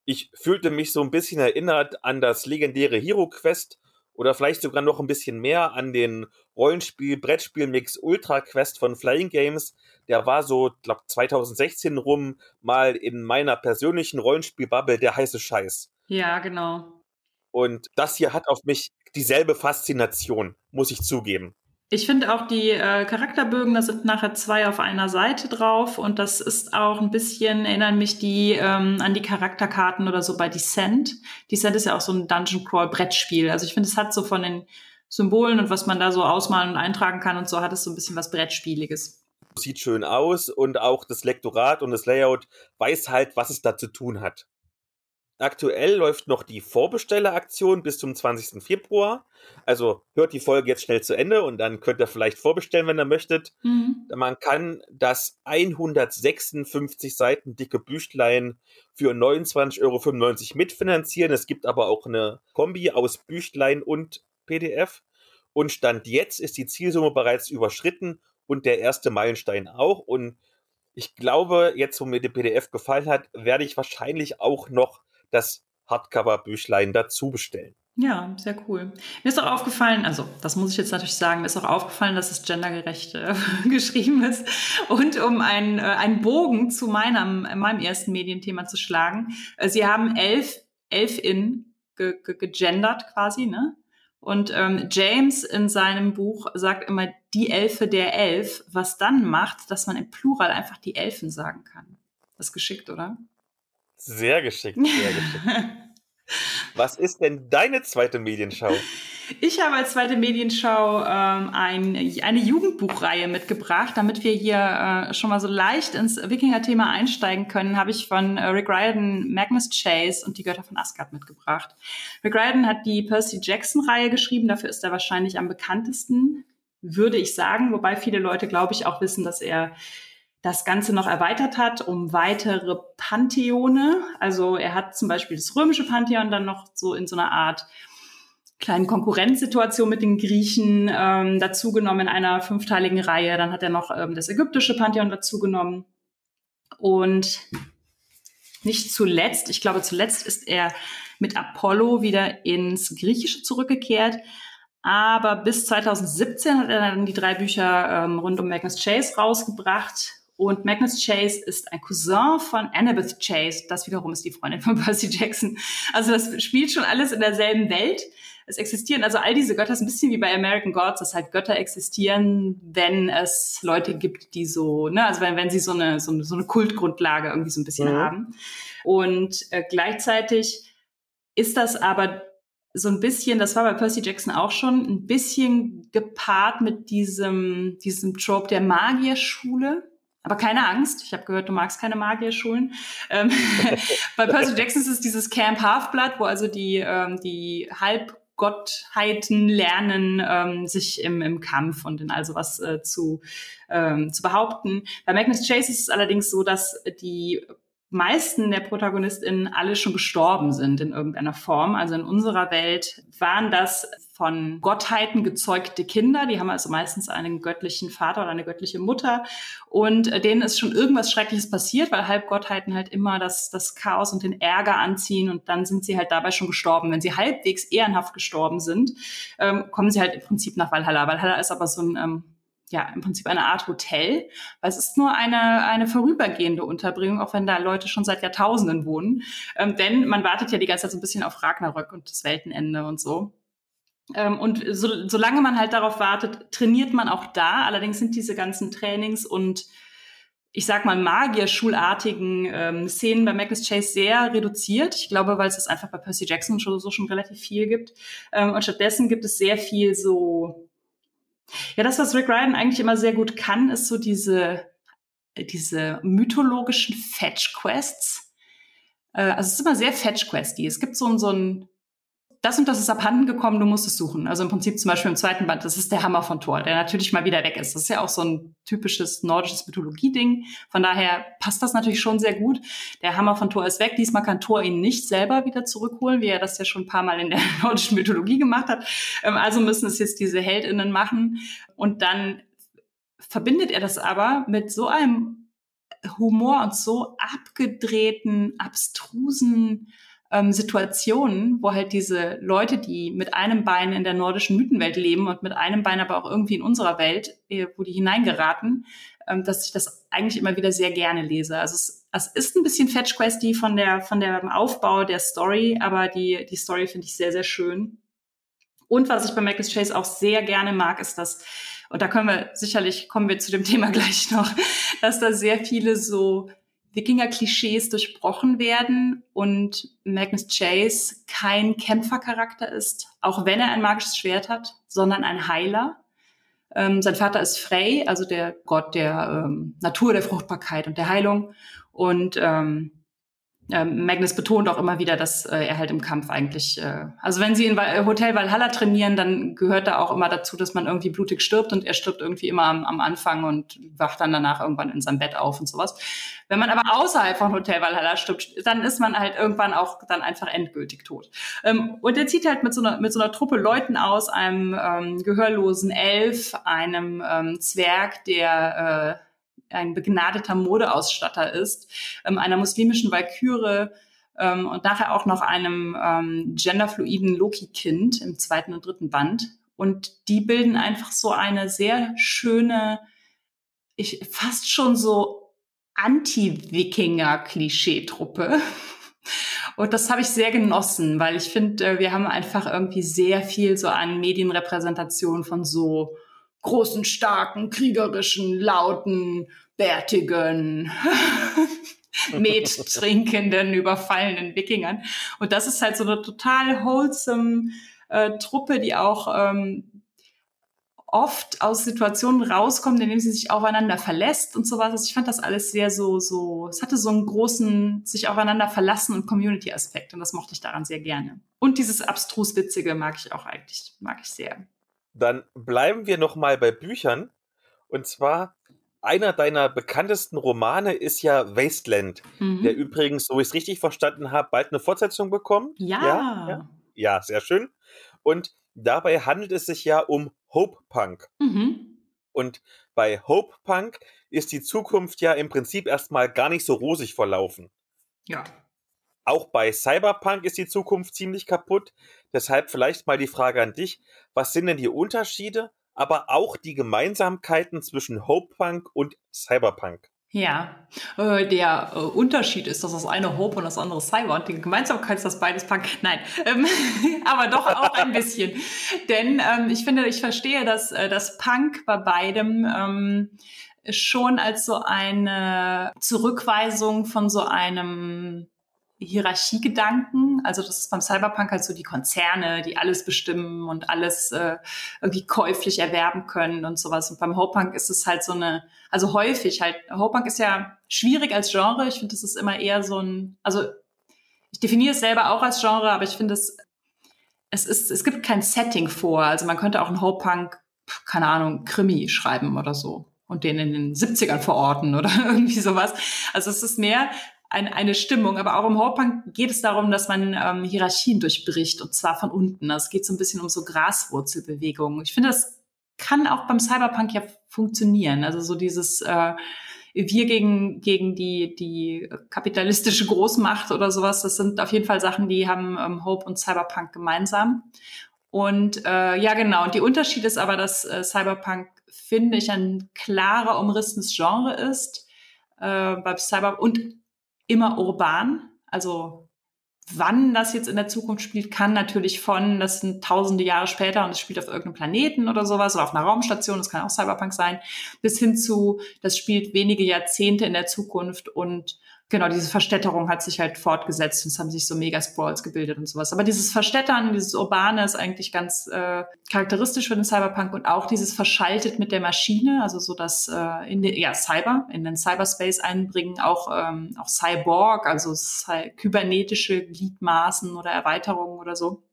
ich fühlte mich so ein bisschen erinnert an das legendäre Hero Quest oder vielleicht sogar noch ein bisschen mehr an den Rollenspiel-Brettspiel-Mix Ultra Quest von Flying Games. Der war so, glaube 2016 rum mal in meiner persönlichen Rollenspiel-Bubble der heiße Scheiß. Ja, genau. Und das hier hat auf mich dieselbe Faszination, muss ich zugeben. Ich finde auch die äh, Charakterbögen, da sind nachher zwei auf einer Seite drauf und das ist auch ein bisschen, erinnern mich die ähm, an die Charakterkarten oder so bei Descent. Descent ist ja auch so ein Dungeon Crawl Brettspiel. Also ich finde, es hat so von den Symbolen und was man da so ausmalen und eintragen kann und so hat es so ein bisschen was Brettspieliges. Sieht schön aus und auch das Lektorat und das Layout weiß halt, was es da zu tun hat. Aktuell läuft noch die Vorbestelleraktion bis zum 20. Februar. Also hört die Folge jetzt schnell zu Ende und dann könnt ihr vielleicht vorbestellen, wenn ihr möchtet. Mhm. Man kann das 156 Seiten dicke Büchlein für 29,95 Euro mitfinanzieren. Es gibt aber auch eine Kombi aus Büchlein und PDF. Und Stand jetzt ist die Zielsumme bereits überschritten und der erste Meilenstein auch. Und ich glaube, jetzt, wo mir die PDF gefallen hat, werde ich wahrscheinlich auch noch das Hardcover-Büchlein dazu bestellen. Ja, sehr cool. Mir ist auch aufgefallen, also das muss ich jetzt natürlich sagen, mir ist auch aufgefallen, dass es gendergerecht äh, [LAUGHS] geschrieben ist. Und um einen, äh, einen Bogen zu meinem, meinem ersten Medienthema zu schlagen, äh, sie haben elf, elf in ge, ge, gegendert quasi, ne? Und ähm, James in seinem Buch sagt immer die Elfe der Elf, was dann macht, dass man im Plural einfach die Elfen sagen kann. Das ist geschickt, oder? Sehr geschickt, sehr geschickt. [LAUGHS] Was ist denn deine zweite Medienschau? Ich habe als zweite Medienschau ähm, ein, eine Jugendbuchreihe mitgebracht, damit wir hier äh, schon mal so leicht ins Wikinger-Thema einsteigen können. Habe ich von äh, Rick Riordan Magnus Chase und die Götter von Asgard mitgebracht. Rick Riordan hat die Percy Jackson-Reihe geschrieben. Dafür ist er wahrscheinlich am bekanntesten, würde ich sagen. Wobei viele Leute, glaube ich, auch wissen, dass er das Ganze noch erweitert hat um weitere Pantheone. Also er hat zum Beispiel das römische Pantheon dann noch so in so einer Art kleinen Konkurrenzsituation mit den Griechen ähm, dazugenommen in einer fünfteiligen Reihe. Dann hat er noch ähm, das ägyptische Pantheon dazugenommen. Und nicht zuletzt, ich glaube zuletzt ist er mit Apollo wieder ins Griechische zurückgekehrt. Aber bis 2017 hat er dann die drei Bücher ähm, rund um Magnus Chase rausgebracht. Und Magnus Chase ist ein Cousin von Annabeth Chase. Das wiederum ist die Freundin von [LAUGHS] Percy Jackson. Also das spielt schon alles in derselben Welt es existieren, also all diese Götter ist ein bisschen wie bei American Gods, dass halt Götter existieren, wenn es Leute gibt, die so, ne, also wenn, wenn sie so eine, so eine, so eine Kultgrundlage irgendwie so ein bisschen mhm. haben. Und äh, gleichzeitig ist das aber so ein bisschen, das war bei Percy Jackson auch schon, ein bisschen gepaart mit diesem, diesem Trope der Magierschule. Aber keine Angst, ich habe gehört, du magst keine Magierschulen. Ähm, [LAUGHS] bei Percy Jackson ist es dieses Camp Half-Blood, wo also die, ähm, die halb Gottheiten lernen, ähm, sich im, im Kampf und in all sowas äh, zu, ähm, zu behaupten. Bei Magnus Chase ist es allerdings so, dass die meisten der ProtagonistInnen alle schon gestorben sind in irgendeiner Form. Also in unserer Welt waren das von Gottheiten gezeugte Kinder. Die haben also meistens einen göttlichen Vater oder eine göttliche Mutter. Und denen ist schon irgendwas Schreckliches passiert, weil Halbgottheiten halt immer das, das Chaos und den Ärger anziehen. Und dann sind sie halt dabei schon gestorben. Wenn sie halbwegs ehrenhaft gestorben sind, ähm, kommen sie halt im Prinzip nach Valhalla. Valhalla ist aber so ein ähm, ja, im Prinzip eine Art Hotel, weil es ist nur eine, eine vorübergehende Unterbringung, auch wenn da Leute schon seit Jahrtausenden wohnen. Ähm, denn man wartet ja die ganze Zeit so ein bisschen auf Ragnarök und das Weltenende und so. Ähm, und so, solange man halt darauf wartet, trainiert man auch da. Allerdings sind diese ganzen Trainings und ich sag mal, Magier-schulartigen ähm, Szenen bei Magnus Chase sehr reduziert. Ich glaube, weil es das einfach bei Percy Jackson schon, so schon relativ viel gibt. Ähm, und stattdessen gibt es sehr viel so ja, das, was Rick Ryan eigentlich immer sehr gut kann, ist so diese, diese mythologischen Fetch-Quests. Äh, also es ist immer sehr Fetch-Questy. Es gibt so, so ein das und das ist abhanden gekommen, du musst es suchen. Also im Prinzip zum Beispiel im zweiten Band, das ist der Hammer von Thor, der natürlich mal wieder weg ist. Das ist ja auch so ein typisches nordisches Mythologie-Ding. Von daher passt das natürlich schon sehr gut. Der Hammer von Thor ist weg. Diesmal kann Thor ihn nicht selber wieder zurückholen, wie er das ja schon ein paar Mal in der [LAUGHS] nordischen Mythologie gemacht hat. Ähm, also müssen es jetzt diese HeldInnen machen. Und dann verbindet er das aber mit so einem Humor und so abgedrehten, abstrusen ähm, Situationen, wo halt diese Leute, die mit einem Bein in der nordischen Mythenwelt leben und mit einem Bein aber auch irgendwie in unserer Welt, äh, wo die hineingeraten, ähm, dass ich das eigentlich immer wieder sehr gerne lese. Also es, es ist ein bisschen Fetch Questy von der von der Aufbau der Story, aber die die Story finde ich sehr sehr schön. Und was ich bei Magnus Chase auch sehr gerne mag, ist, dass und da können wir sicherlich kommen wir zu dem [LAUGHS] Thema gleich noch, dass da sehr viele so Wikinger-Klischees durchbrochen werden und Magnus Chase kein Kämpfercharakter ist, auch wenn er ein magisches Schwert hat, sondern ein Heiler. Ähm, sein Vater ist Frey, also der Gott der ähm, Natur, der Fruchtbarkeit und der Heilung. Und ähm, ähm, Magnus betont auch immer wieder, dass äh, er halt im Kampf eigentlich, äh, also wenn sie in Val Hotel Valhalla trainieren, dann gehört da auch immer dazu, dass man irgendwie blutig stirbt und er stirbt irgendwie immer am, am Anfang und wacht dann danach irgendwann in seinem Bett auf und sowas. Wenn man aber außerhalb von Hotel Valhalla stirbt, dann ist man halt irgendwann auch dann einfach endgültig tot. Ähm, und er zieht halt mit so einer, mit so einer Truppe Leuten aus, einem ähm, gehörlosen Elf, einem ähm, Zwerg, der äh, ein begnadeter Modeausstatter ist, ähm, einer muslimischen Valkyrie ähm, und nachher auch noch einem ähm, genderfluiden Loki-Kind im zweiten und dritten Band. Und die bilden einfach so eine sehr schöne, ich fast schon so Anti-Wikinger-Klischee-Truppe. Und das habe ich sehr genossen, weil ich finde, äh, wir haben einfach irgendwie sehr viel so an Medienrepräsentation von so großen, starken, kriegerischen, lauten, bärtigen, [LAUGHS] Met trinkenden, überfallenen Wikingern. Und das ist halt so eine total wholesome äh, Truppe, die auch ähm, oft aus Situationen rauskommt, in denen sie sich aufeinander verlässt und sowas. Also ich fand das alles sehr so, so, es hatte so einen großen sich aufeinander verlassen und Community-Aspekt und das mochte ich daran sehr gerne. Und dieses abstrus Witzige mag ich auch eigentlich, mag ich sehr. Dann bleiben wir noch mal bei Büchern. Und zwar einer deiner bekanntesten Romane ist ja Wasteland, mhm. der übrigens, so wie ich es richtig verstanden habe, bald eine Fortsetzung bekommt. Ja. ja. Ja, ja sehr schön. Und dabei handelt es sich ja um Hope Punk. Mhm. Und bei Hope Punk ist die Zukunft ja im Prinzip erstmal gar nicht so rosig verlaufen. Ja. Auch bei Cyberpunk ist die Zukunft ziemlich kaputt. Deshalb vielleicht mal die Frage an dich. Was sind denn die Unterschiede, aber auch die Gemeinsamkeiten zwischen Hope Punk und Cyberpunk? Ja, äh, der äh, Unterschied ist, dass das eine Hope und das andere Cyber und die Gemeinsamkeit ist, dass beides Punk. Nein, ähm, [LAUGHS] aber doch auch ein bisschen. Denn ähm, ich finde, ich verstehe, dass äh, das Punk bei beidem ähm, schon als so eine Zurückweisung von so einem Hierarchiegedanken. Also das ist beim Cyberpunk halt so die Konzerne, die alles bestimmen und alles äh, irgendwie käuflich erwerben können und sowas. Und beim Hopunk ist es halt so eine, also häufig halt, Hopunk ist ja schwierig als Genre. Ich finde, das ist immer eher so ein, also ich definiere es selber auch als Genre, aber ich finde es, es ist, es gibt kein Setting vor. Also man könnte auch ein Hopunk, keine Ahnung, Krimi schreiben oder so und den in den 70ern verorten oder [LAUGHS] irgendwie sowas. Also es ist mehr ein, eine Stimmung. Aber auch im Hauptpunk geht es darum, dass man ähm, Hierarchien durchbricht und zwar von unten. Es geht so ein bisschen um so Graswurzelbewegungen. Ich finde, das kann auch beim Cyberpunk ja funktionieren. Also so dieses äh, wir gegen, gegen die, die kapitalistische Großmacht oder sowas, das sind auf jeden Fall Sachen, die haben ähm, Hope und Cyberpunk gemeinsam. Und äh, ja, genau. Und die Unterschied ist aber, dass äh, Cyberpunk, finde ich, ein klarer umrissenes Genre ist. Äh, bei Cyber und immer urban. Also wann das jetzt in der Zukunft spielt, kann natürlich von, das sind tausende Jahre später und es spielt auf irgendeinem Planeten oder sowas oder auf einer Raumstation, das kann auch Cyberpunk sein, bis hin zu, das spielt wenige Jahrzehnte in der Zukunft und genau, diese Verstädterung hat sich halt fortgesetzt und es haben sich so Megasprawls gebildet und sowas. Aber dieses Verstädtern, dieses Urbane ist eigentlich ganz äh, charakteristisch für den Cyberpunk und auch dieses verschaltet mit der Maschine, also so dass äh, in den, ja, Cyber, in den Cyberspace einbringen, auch, ähm, auch Cyborg, also cy kybernetische Gliedmaßen oder Erweiterungen oder so.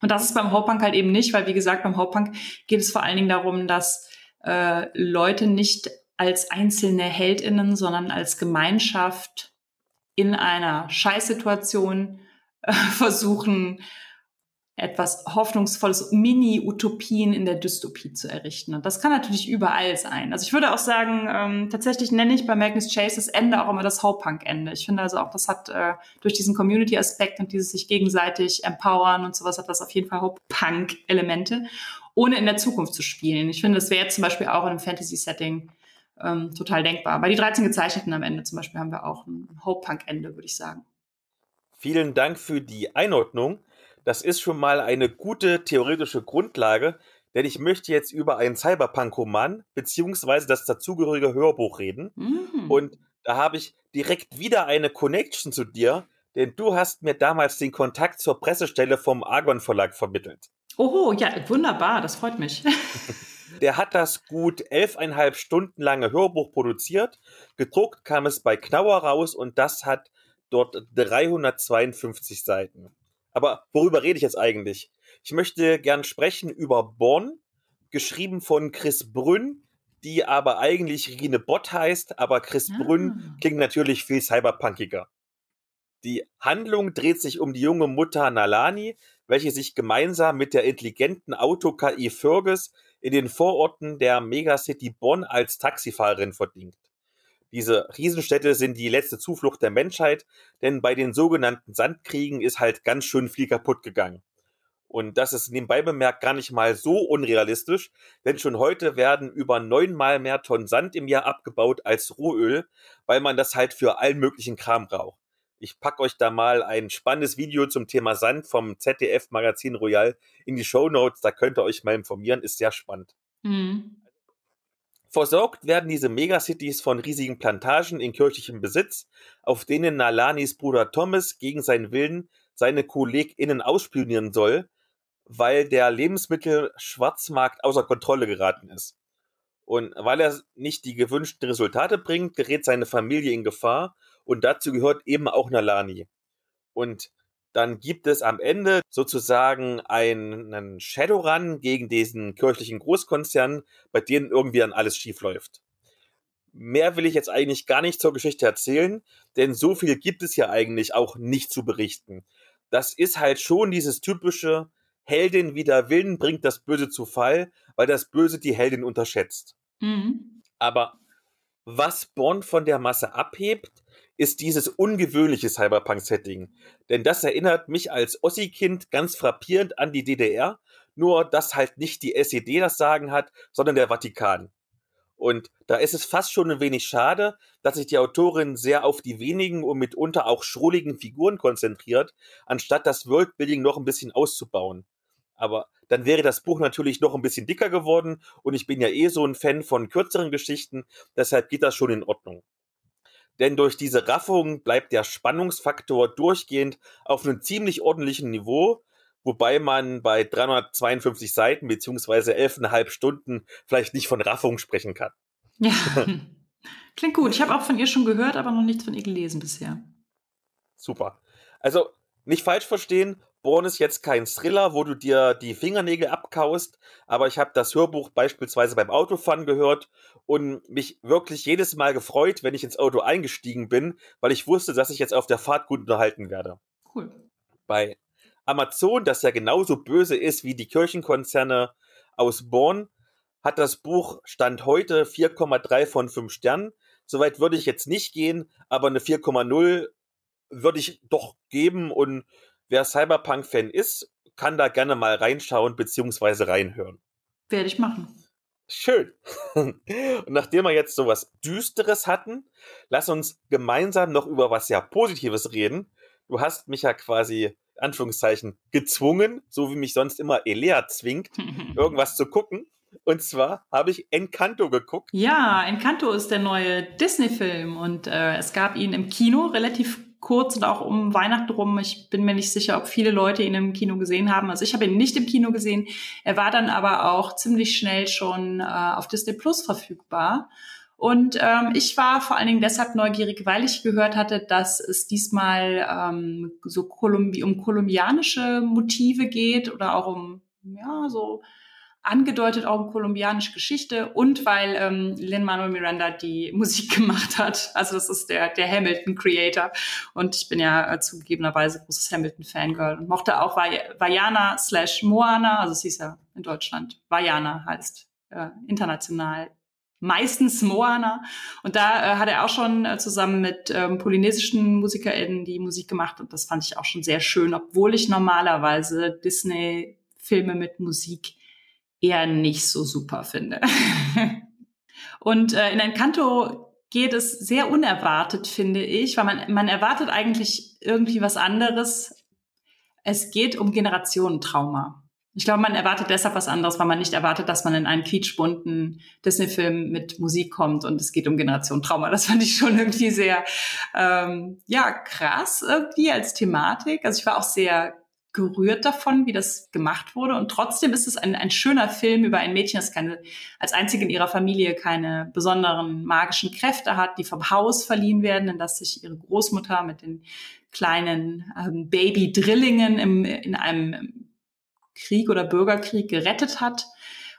Und das ist beim Hauptpunk halt eben nicht, weil wie gesagt, beim Hauptpunk geht es vor allen Dingen darum, dass äh, Leute nicht als einzelne Heldinnen, sondern als Gemeinschaft in einer Scheißsituation äh, [LAUGHS] versuchen, etwas Hoffnungsvolles, Mini-Utopien in der Dystopie zu errichten. Und das kann natürlich überall sein. Also ich würde auch sagen, ähm, tatsächlich nenne ich bei Magnus Chase das Ende auch immer das Hauptpunk-Ende. Ich finde also auch, das hat äh, durch diesen Community-Aspekt und dieses sich gegenseitig empowern und sowas hat das auf jeden Fall Hauptpunk-Elemente, ohne in der Zukunft zu spielen. Ich finde, das wäre zum Beispiel auch in einem Fantasy-Setting ähm, total denkbar. Bei die 13 Gezeichneten am Ende zum Beispiel haben wir auch ein Hope-Punk-Ende, würde ich sagen. Vielen Dank für die Einordnung. Das ist schon mal eine gute theoretische Grundlage, denn ich möchte jetzt über einen Cyberpunk-Roman beziehungsweise das dazugehörige Hörbuch reden. Mhm. Und da habe ich direkt wieder eine Connection zu dir, denn du hast mir damals den Kontakt zur Pressestelle vom Argon Verlag vermittelt. Oho, ja, wunderbar, das freut mich. [LAUGHS] Der hat das gut elfeinhalb Stunden lange Hörbuch produziert. Gedruckt kam es bei Knauer raus und das hat dort 352 Seiten. Aber worüber rede ich jetzt eigentlich? Ich möchte gern sprechen über Born, geschrieben von Chris Brünn, die aber eigentlich Regine Bott heißt, aber Chris ah. Brünn klingt natürlich viel cyberpunkiger. Die Handlung dreht sich um die junge Mutter Nalani, welche sich gemeinsam mit der intelligenten Auto-KI Fergus in den Vororten der Megacity Bonn als Taxifahrerin verdient. Diese Riesenstädte sind die letzte Zuflucht der Menschheit, denn bei den sogenannten Sandkriegen ist halt ganz schön viel kaputt gegangen. Und das ist nebenbei bemerkt gar nicht mal so unrealistisch, denn schon heute werden über neunmal mehr Tonnen Sand im Jahr abgebaut als Rohöl, weil man das halt für allen möglichen Kram braucht. Ich pack euch da mal ein spannendes Video zum Thema Sand vom ZDF Magazin Royal in die Show Notes. Da könnt ihr euch mal informieren. Ist sehr spannend. Mhm. Versorgt werden diese Megacities von riesigen Plantagen in kirchlichem Besitz, auf denen Nalanis Bruder Thomas gegen seinen Willen seine KollegInnen ausspionieren soll, weil der Lebensmittelschwarzmarkt außer Kontrolle geraten ist. Und weil er nicht die gewünschten Resultate bringt, gerät seine Familie in Gefahr und dazu gehört eben auch Nalani. Und dann gibt es am Ende sozusagen einen Shadowrun gegen diesen kirchlichen Großkonzern, bei denen irgendwie dann alles schief läuft. mehr will ich jetzt eigentlich gar nicht zur Geschichte erzählen, denn so viel gibt es ja eigentlich auch nicht zu berichten. Das ist halt schon dieses typische Heldin wider Willen bringt das Böse zu Fall, weil das Böse die Heldin unterschätzt. Mhm. Aber was Bond von der Masse abhebt, ist dieses ungewöhnliche Cyberpunk-Setting. Denn das erinnert mich als Ossi-Kind ganz frappierend an die DDR, nur dass halt nicht die SED das Sagen hat, sondern der Vatikan. Und da ist es fast schon ein wenig schade, dass sich die Autorin sehr auf die wenigen und mitunter auch schrulligen Figuren konzentriert, anstatt das Worldbuilding noch ein bisschen auszubauen. Aber dann wäre das Buch natürlich noch ein bisschen dicker geworden und ich bin ja eh so ein Fan von kürzeren Geschichten, deshalb geht das schon in Ordnung. Denn durch diese Raffung bleibt der Spannungsfaktor durchgehend auf einem ziemlich ordentlichen Niveau wobei man bei 352 Seiten beziehungsweise 11,5 Stunden vielleicht nicht von Raffung sprechen kann. Ja, [LAUGHS] klingt gut. Ich habe auch von ihr schon gehört, aber noch nichts von ihr gelesen bisher. Super. Also nicht falsch verstehen, Born ist jetzt kein Thriller, wo du dir die Fingernägel abkaust, aber ich habe das Hörbuch beispielsweise beim Autofahren gehört und mich wirklich jedes Mal gefreut, wenn ich ins Auto eingestiegen bin, weil ich wusste, dass ich jetzt auf der Fahrt gut unterhalten werde. Cool. Bei Amazon, das ja genauso böse ist wie die Kirchenkonzerne aus Bonn, hat das Buch Stand heute 4,3 von 5 Sternen. Soweit würde ich jetzt nicht gehen, aber eine 4,0 würde ich doch geben und wer Cyberpunk-Fan ist, kann da gerne mal reinschauen bzw. reinhören. Werde ich machen. Schön. [LAUGHS] Und nachdem wir jetzt sowas Düsteres hatten, lass uns gemeinsam noch über was ja Positives reden. Du hast mich ja quasi Anführungszeichen, gezwungen, so wie mich sonst immer Elea zwingt, [LAUGHS] irgendwas zu gucken. Und zwar habe ich Encanto geguckt. Ja, Encanto ist der neue Disney-Film und äh, es gab ihn im Kino relativ kurz und auch um Weihnachten rum. Ich bin mir nicht sicher, ob viele Leute ihn im Kino gesehen haben. Also ich habe ihn nicht im Kino gesehen. Er war dann aber auch ziemlich schnell schon äh, auf Disney Plus verfügbar. Und ähm, ich war vor allen Dingen deshalb neugierig, weil ich gehört hatte, dass es diesmal ähm, so Kolumbi um kolumbianische Motive geht oder auch um, ja, so angedeutet auch um kolumbianische Geschichte und weil ähm, Lin-Manuel Miranda die [LAUGHS] Musik gemacht hat. Also das ist der, der Hamilton-Creator. Und ich bin ja äh, zugegebenerweise großes Hamilton-Fangirl und mochte auch Vajana slash Moana, also es hieß ja in Deutschland, Vajana heißt äh, international meistens Moana. Und da äh, hat er auch schon äh, zusammen mit ähm, polynesischen MusikerInnen die Musik gemacht und das fand ich auch schon sehr schön, obwohl ich normalerweise Disney-Filme mit Musik eher nicht so super finde. [LAUGHS] und äh, in Encanto geht es sehr unerwartet, finde ich, weil man, man erwartet eigentlich irgendwie was anderes. Es geht um Generationentrauma. Ich glaube, man erwartet deshalb was anderes, weil man nicht erwartet, dass man in einen quietschbunten Disney-Film mit Musik kommt und es geht um Generation Trauma. Das fand ich schon irgendwie sehr, ähm, ja, krass irgendwie als Thematik. Also ich war auch sehr gerührt davon, wie das gemacht wurde. Und trotzdem ist es ein, ein schöner Film über ein Mädchen, das keine, als einzige in ihrer Familie keine besonderen magischen Kräfte hat, die vom Haus verliehen werden, in das sich ihre Großmutter mit den kleinen ähm, Baby-Drillingen in einem Krieg oder Bürgerkrieg gerettet hat.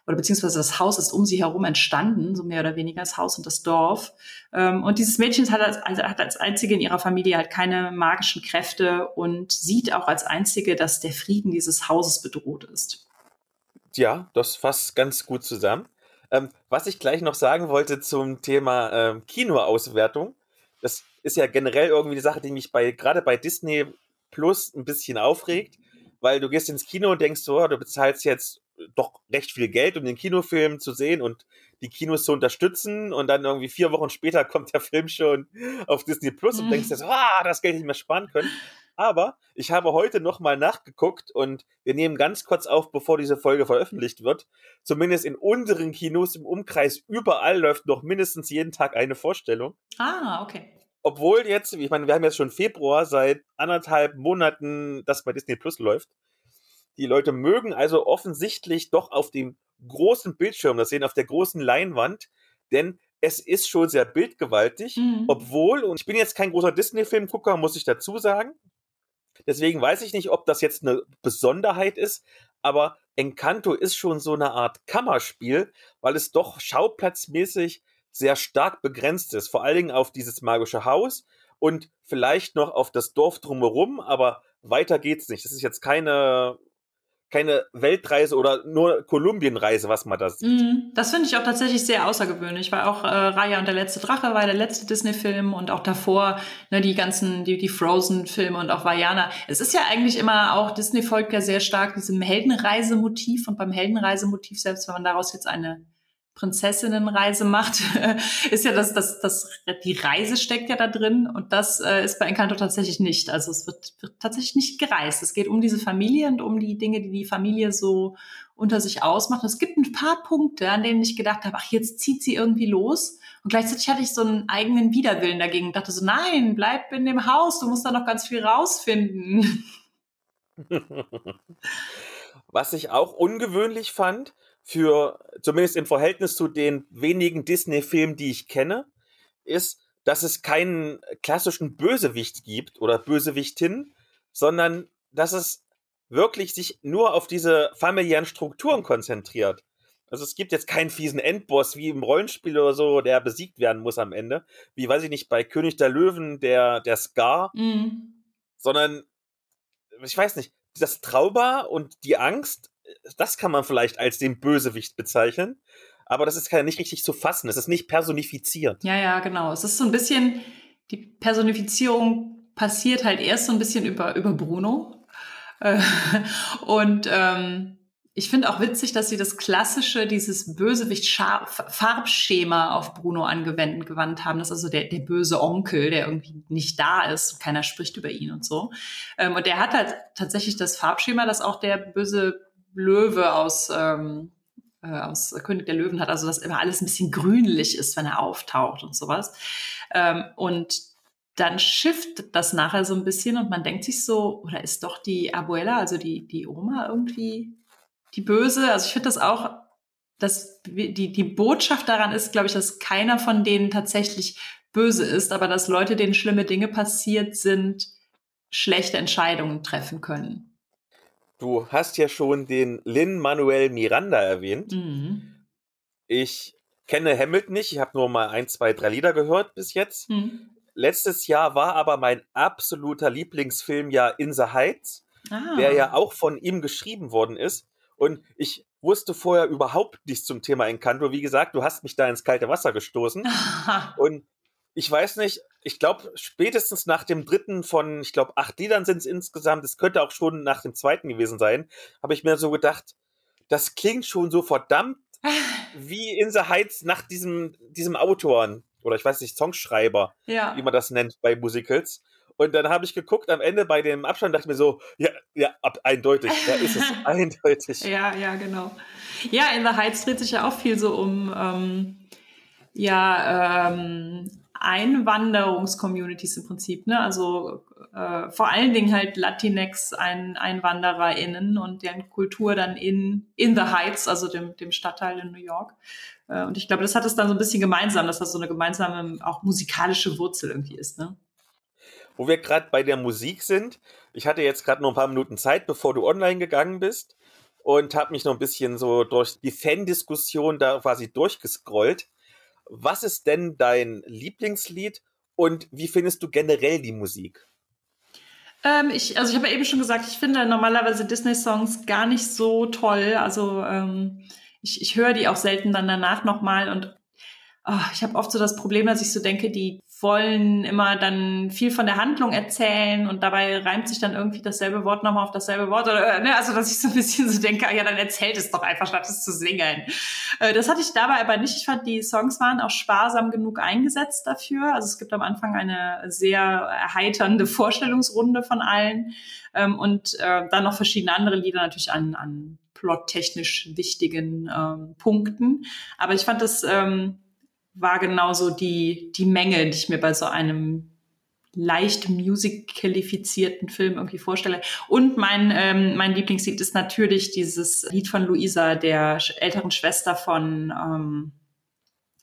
Oder beziehungsweise das Haus ist um sie herum entstanden, so mehr oder weniger das Haus und das Dorf. Ähm, und dieses Mädchen hat als, also hat als einzige in ihrer Familie halt keine magischen Kräfte und sieht auch als einzige, dass der Frieden dieses Hauses bedroht ist. Ja, das fasst ganz gut zusammen. Ähm, was ich gleich noch sagen wollte zum Thema ähm, Kinoauswertung, das ist ja generell irgendwie die Sache, die mich bei gerade bei Disney Plus ein bisschen aufregt weil du gehst ins Kino und denkst so, du bezahlst jetzt doch recht viel Geld, um den Kinofilm zu sehen und die Kinos zu unterstützen und dann irgendwie vier Wochen später kommt der Film schon auf Disney Plus mhm. und denkst dir so, ah, das Geld nicht mehr sparen können. Aber ich habe heute nochmal nachgeguckt und wir nehmen ganz kurz auf, bevor diese Folge veröffentlicht wird. Zumindest in unseren Kinos im Umkreis überall läuft noch mindestens jeden Tag eine Vorstellung. Ah, okay obwohl jetzt, ich meine, wir haben jetzt schon Februar, seit anderthalb Monaten das bei Disney Plus läuft. Die Leute mögen also offensichtlich doch auf dem großen Bildschirm das sehen, auf der großen Leinwand, denn es ist schon sehr bildgewaltig, mhm. obwohl, und ich bin jetzt kein großer Disney-Filmgucker, muss ich dazu sagen. Deswegen weiß ich nicht, ob das jetzt eine Besonderheit ist, aber Encanto ist schon so eine Art Kammerspiel, weil es doch schauplatzmäßig sehr stark begrenzt ist. Vor allen Dingen auf dieses magische Haus und vielleicht noch auf das Dorf drumherum, aber weiter geht's nicht. Das ist jetzt keine keine Weltreise oder nur Kolumbienreise, was man da sieht. Mm, das finde ich auch tatsächlich sehr außergewöhnlich, weil auch äh, Raya und der letzte Drache war der letzte Disney-Film und auch davor ne, die ganzen, die, die Frozen-Filme und auch Vajana. Es ist ja eigentlich immer auch, Disney folgt ja sehr stark diesem Heldenreisemotiv und beim Heldenreisemotiv, selbst wenn man daraus jetzt eine Prinzessinnenreise macht, [LAUGHS] ist ja das, das, das, die Reise steckt ja da drin und das äh, ist bei Encanto tatsächlich nicht. Also es wird, wird tatsächlich nicht gereist. Es geht um diese Familie und um die Dinge, die die Familie so unter sich ausmacht. es gibt ein paar Punkte, an denen ich gedacht habe, ach, jetzt zieht sie irgendwie los. Und gleichzeitig hatte ich so einen eigenen Widerwillen dagegen und dachte so, nein, bleib in dem Haus, du musst da noch ganz viel rausfinden. [LAUGHS] Was ich auch ungewöhnlich fand, für, zumindest im Verhältnis zu den wenigen Disney-Filmen, die ich kenne, ist, dass es keinen klassischen Bösewicht gibt oder Bösewichtin, sondern dass es wirklich sich nur auf diese familiären Strukturen konzentriert. Also es gibt jetzt keinen fiesen Endboss wie im Rollenspiel oder so, der besiegt werden muss am Ende. Wie weiß ich nicht, bei König der Löwen, der, der Scar. Mhm. Sondern, ich weiß nicht, das Trauma und die Angst das kann man vielleicht als den Bösewicht bezeichnen. Aber das ist ja nicht richtig zu fassen. Es ist nicht personifiziert. Ja, ja, genau. Es ist so ein bisschen, die Personifizierung passiert halt erst so ein bisschen über, über Bruno. Äh, [LAUGHS] und ähm, ich finde auch witzig, dass sie das klassische, dieses Bösewicht-Farbschema auf Bruno angewendet gewandt haben. Das ist also der, der böse Onkel, der irgendwie nicht da ist. Keiner spricht über ihn und so. Ähm, und der hat halt tatsächlich das Farbschema, das auch der böse Löwe aus, ähm, äh, aus König der Löwen hat, also dass immer alles ein bisschen grünlich ist, wenn er auftaucht und sowas. Ähm, und dann schifft das nachher so ein bisschen und man denkt sich so, oder ist doch die Abuela, also die, die Oma irgendwie die Böse? Also ich finde das auch, dass die, die Botschaft daran ist, glaube ich, dass keiner von denen tatsächlich böse ist, aber dass Leute, denen schlimme Dinge passiert sind, schlechte Entscheidungen treffen können. Du hast ja schon den Lin Manuel Miranda erwähnt. Mhm. Ich kenne Hamilton nicht. Ich habe nur mal ein, zwei, drei Lieder gehört bis jetzt. Mhm. Letztes Jahr war aber mein absoluter Lieblingsfilm ja In the Heights, ah. der ja auch von ihm geschrieben worden ist. Und ich wusste vorher überhaupt nichts zum Thema Encanto. Wie gesagt, du hast mich da ins kalte Wasser gestoßen. [LAUGHS] und ich weiß nicht, ich glaube, spätestens nach dem dritten von, ich glaube, acht Liedern sind es insgesamt, es könnte auch schon nach dem zweiten gewesen sein, habe ich mir so gedacht, das klingt schon so verdammt wie In the Heights nach diesem, diesem Autoren oder ich weiß nicht, Songschreiber, ja. wie man das nennt bei Musicals. Und dann habe ich geguckt am Ende bei dem Abstand, dachte ich mir so, ja, ja, ab, eindeutig, da ist es [LAUGHS] eindeutig. Ja, ja, genau. Ja, in the Heights dreht sich ja auch viel so um, ähm, ja, ähm, Einwanderungscommunities im Prinzip, ne? Also äh, vor allen Dingen halt Latinx ein, EinwandererInnen und deren Kultur dann in, in the Heights, also dem, dem Stadtteil in New York. Äh, und ich glaube, das hat es dann so ein bisschen gemeinsam, dass das so eine gemeinsame, auch musikalische Wurzel irgendwie ist, ne? Wo wir gerade bei der Musik sind, ich hatte jetzt gerade noch ein paar Minuten Zeit, bevor du online gegangen bist und habe mich noch ein bisschen so durch die Fan-Diskussion da quasi durchgescrollt. Was ist denn dein Lieblingslied und wie findest du generell die Musik? Ähm, ich, also ich habe ja eben schon gesagt, ich finde normalerweise Disney-Songs gar nicht so toll. Also ähm, ich, ich höre die auch selten dann danach nochmal und oh, ich habe oft so das Problem, dass ich so denke, die wollen immer dann viel von der Handlung erzählen und dabei reimt sich dann irgendwie dasselbe Wort nochmal auf dasselbe Wort. Oder, ne? Also, dass ich so ein bisschen so denke, ah ja, dann erzählt es doch einfach, statt es zu singen. Äh, das hatte ich dabei aber nicht. Ich fand, die Songs waren auch sparsam genug eingesetzt dafür. Also es gibt am Anfang eine sehr erheiternde Vorstellungsrunde von allen ähm, und äh, dann noch verschiedene andere Lieder natürlich an, an plottechnisch wichtigen ähm, Punkten. Aber ich fand das... Ähm, war genauso die, die Menge, die ich mir bei so einem leicht musicalifizierten Film irgendwie vorstelle. Und mein, ähm, mein Lieblingslied ist natürlich dieses Lied von Luisa, der älteren Schwester von ähm,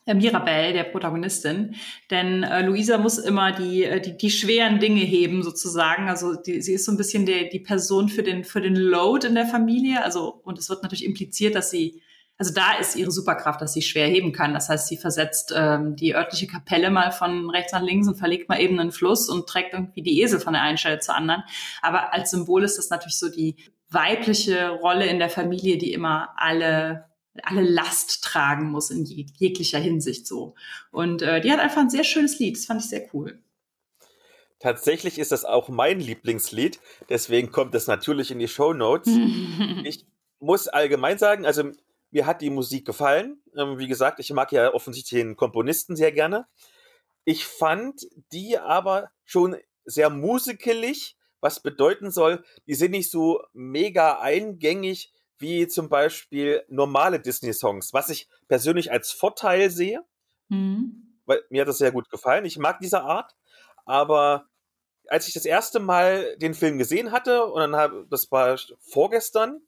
Mirabelle, der Protagonistin. Denn äh, Luisa muss immer die, äh, die, die schweren Dinge heben, sozusagen. Also die, sie ist so ein bisschen der, die Person für den, für den Load in der Familie. Also, und es wird natürlich impliziert, dass sie also da ist ihre Superkraft, dass sie schwer heben kann. Das heißt, sie versetzt ähm, die örtliche Kapelle mal von rechts nach links und verlegt mal eben einen Fluss und trägt irgendwie die Esel von der einen Stelle zur anderen. Aber als Symbol ist das natürlich so die weibliche Rolle in der Familie, die immer alle alle Last tragen muss in jeg jeglicher Hinsicht so. Und äh, die hat einfach ein sehr schönes Lied. Das fand ich sehr cool. Tatsächlich ist das auch mein Lieblingslied, deswegen kommt es natürlich in die Show Notes. [LAUGHS] ich muss allgemein sagen, also mir hat die Musik gefallen. Ähm, wie gesagt, ich mag ja offensichtlich den Komponisten sehr gerne. Ich fand die aber schon sehr musikelig, was bedeuten soll, die sind nicht so mega eingängig wie zum Beispiel normale Disney-Songs, was ich persönlich als Vorteil sehe. Mhm. Weil mir hat das sehr gut gefallen. Ich mag diese Art. Aber als ich das erste Mal den Film gesehen hatte, und dann habe, das war vorgestern,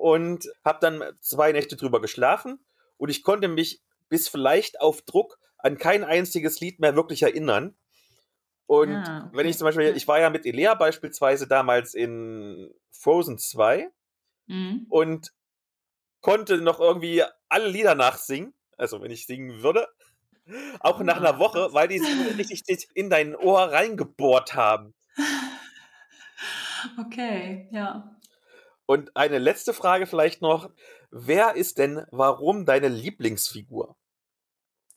und habe dann zwei Nächte drüber geschlafen und ich konnte mich bis vielleicht auf Druck an kein einziges Lied mehr wirklich erinnern. Und ah, okay. wenn ich zum Beispiel, ich war ja mit Elea beispielsweise damals in Frozen 2 mhm. und konnte noch irgendwie alle Lieder nachsingen, also wenn ich singen würde, auch nach einer Woche, weil die richtig in dein Ohr reingebohrt haben. [LAUGHS] Okay, ja. Und eine letzte Frage vielleicht noch. Wer ist denn warum deine Lieblingsfigur?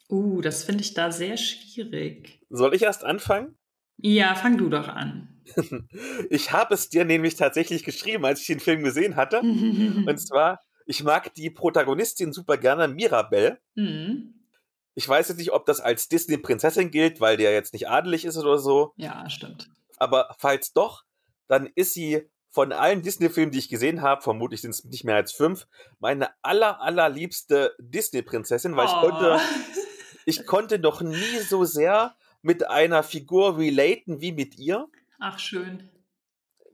Uh, das finde ich da sehr schwierig. Soll ich erst anfangen? Ja, fang du doch an. [LAUGHS] ich habe es dir nämlich tatsächlich geschrieben, als ich den Film gesehen hatte. [LAUGHS] Und zwar, ich mag die Protagonistin super gerne, Mirabelle. Mhm. Ich weiß jetzt nicht, ob das als Disney-Prinzessin gilt, weil der jetzt nicht adelig ist oder so. Ja, stimmt. Aber falls doch, dann ist sie von allen Disney-Filmen, die ich gesehen habe, vermutlich sind es nicht mehr als fünf, meine aller, allerliebste Disney-Prinzessin, weil oh. [LAUGHS] ich konnte, ich konnte noch nie so sehr mit einer Figur relaten wie mit ihr. Ach, schön.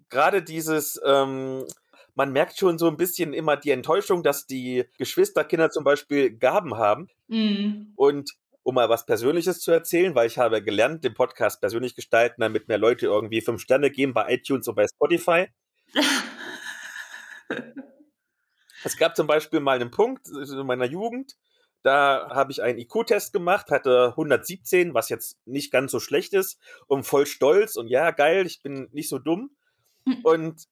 Gerade dieses, ähm, man merkt schon so ein bisschen immer die Enttäuschung, dass die Geschwisterkinder zum Beispiel Gaben haben. Mm. Und um mal was Persönliches zu erzählen, weil ich habe gelernt, den Podcast persönlich gestalten, damit mehr Leute irgendwie fünf Sterne geben bei iTunes und bei Spotify. Es gab zum Beispiel mal einen Punkt in meiner Jugend, da habe ich einen IQ-Test gemacht, hatte 117, was jetzt nicht ganz so schlecht ist, und voll stolz und ja, geil, ich bin nicht so dumm. Hm. Und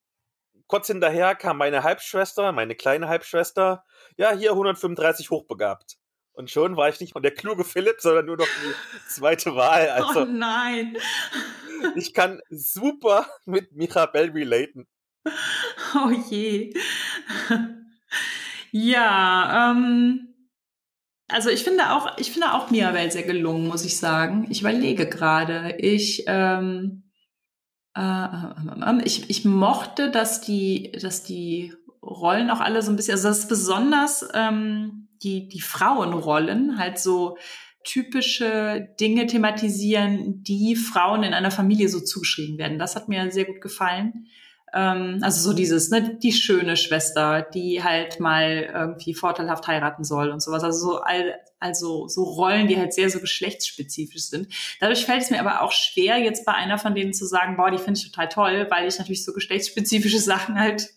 kurz hinterher kam meine Halbschwester, meine kleine Halbschwester, ja, hier 135 hochbegabt. Und schon war ich nicht von der kluge Philipp, sondern nur noch die [LAUGHS] zweite Wahl. Also, oh nein. Ich kann super mit Mirabelle relaten. [LAUGHS] Oh je. Ja, ähm, also ich finde auch, ich finde auch Mirabelle sehr gelungen, muss ich sagen. Ich überlege gerade. Ich, ähm, äh, äh, ich, ich mochte, dass die, dass die Rollen auch alle so ein bisschen, also das ist besonders ähm, die, die Frauenrollen halt so typische Dinge thematisieren, die Frauen in einer Familie so zugeschrieben werden. Das hat mir sehr gut gefallen. Ähm, also so dieses, ne, die schöne Schwester, die halt mal irgendwie vorteilhaft heiraten soll und sowas. Also so all, also so Rollen, die halt sehr so geschlechtsspezifisch sind. Dadurch fällt es mir aber auch schwer, jetzt bei einer von denen zu sagen, boah, die finde ich total toll, weil ich natürlich so geschlechtsspezifische Sachen halt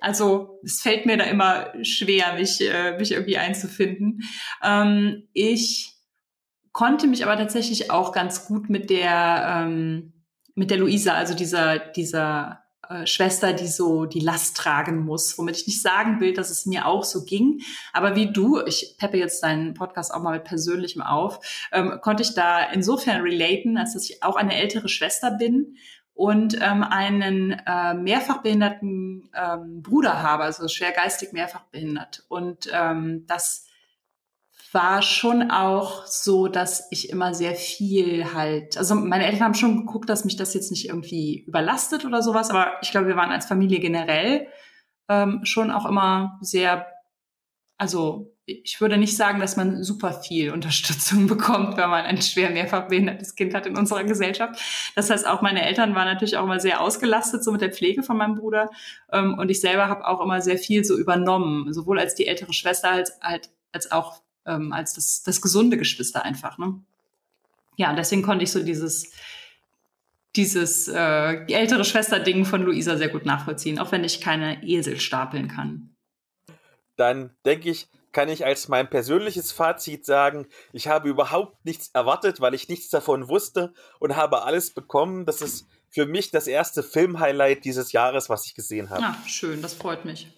also es fällt mir da immer schwer, mich, äh, mich irgendwie einzufinden. Ähm, ich konnte mich aber tatsächlich auch ganz gut mit der ähm, mit der Luisa, also dieser, dieser äh, Schwester, die so die Last tragen muss, womit ich nicht sagen will, dass es mir auch so ging. Aber wie du, ich peppe jetzt deinen Podcast auch mal mit Persönlichem auf, ähm, konnte ich da insofern relaten, als dass ich auch eine ältere Schwester bin und ähm, einen äh, mehrfach behinderten ähm, Bruder habe, also schwer geistig mehrfach behindert. Und ähm, das war schon auch so, dass ich immer sehr viel halt, also meine Eltern haben schon geguckt, dass mich das jetzt nicht irgendwie überlastet oder sowas, aber ich glaube, wir waren als Familie generell ähm, schon auch immer sehr, also ich würde nicht sagen, dass man super viel Unterstützung [LAUGHS] bekommt, wenn man ein schwer mehrfach behindertes Kind hat in unserer Gesellschaft. Das heißt, auch meine Eltern waren natürlich auch immer sehr ausgelastet, so mit der Pflege von meinem Bruder. Ähm, und ich selber habe auch immer sehr viel so übernommen, sowohl als die ältere Schwester als, als auch ähm, als das, das gesunde Geschwister einfach. Ne? Ja, und deswegen konnte ich so dieses, dieses äh, ältere Schwester-Ding von Luisa sehr gut nachvollziehen, auch wenn ich keine Esel stapeln kann. dann denke ich, kann ich als mein persönliches Fazit sagen, ich habe überhaupt nichts erwartet, weil ich nichts davon wusste und habe alles bekommen. Das ist für mich das erste Film-Highlight dieses Jahres, was ich gesehen habe. Ja, schön, das freut mich.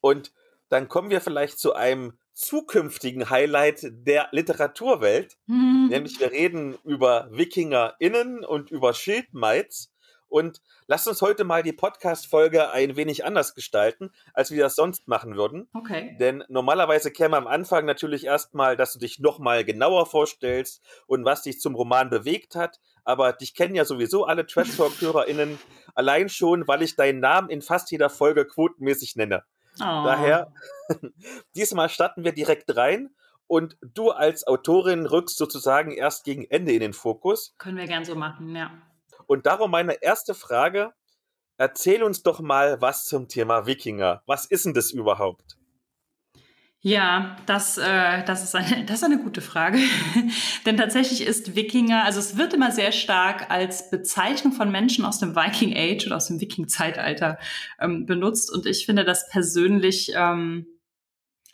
Und dann kommen wir vielleicht zu einem zukünftigen Highlight der Literaturwelt. Mhm. Nämlich wir reden über WikingerInnen und über Schildmeids. Und lasst uns heute mal die Podcast-Folge ein wenig anders gestalten, als wir das sonst machen würden. Okay. Denn normalerweise käme am Anfang natürlich erstmal, dass du dich nochmal genauer vorstellst und was dich zum Roman bewegt hat. Aber dich kennen ja sowieso alle [LAUGHS] Trash Talk-HörerInnen allein schon, weil ich deinen Namen in fast jeder Folge quotenmäßig nenne. Oh. Daher, [LAUGHS] diesmal starten wir direkt rein und du als Autorin rückst sozusagen erst gegen Ende in den Fokus. Können wir gern so machen, ja. Und darum meine erste Frage. Erzähl uns doch mal was zum Thema Wikinger. Was ist denn das überhaupt? Ja, das, äh, das, ist eine, das ist eine gute Frage. [LAUGHS] Denn tatsächlich ist Wikinger, also es wird immer sehr stark als Bezeichnung von Menschen aus dem Viking Age oder aus dem Viking-Zeitalter ähm, benutzt. Und ich finde das persönlich ähm,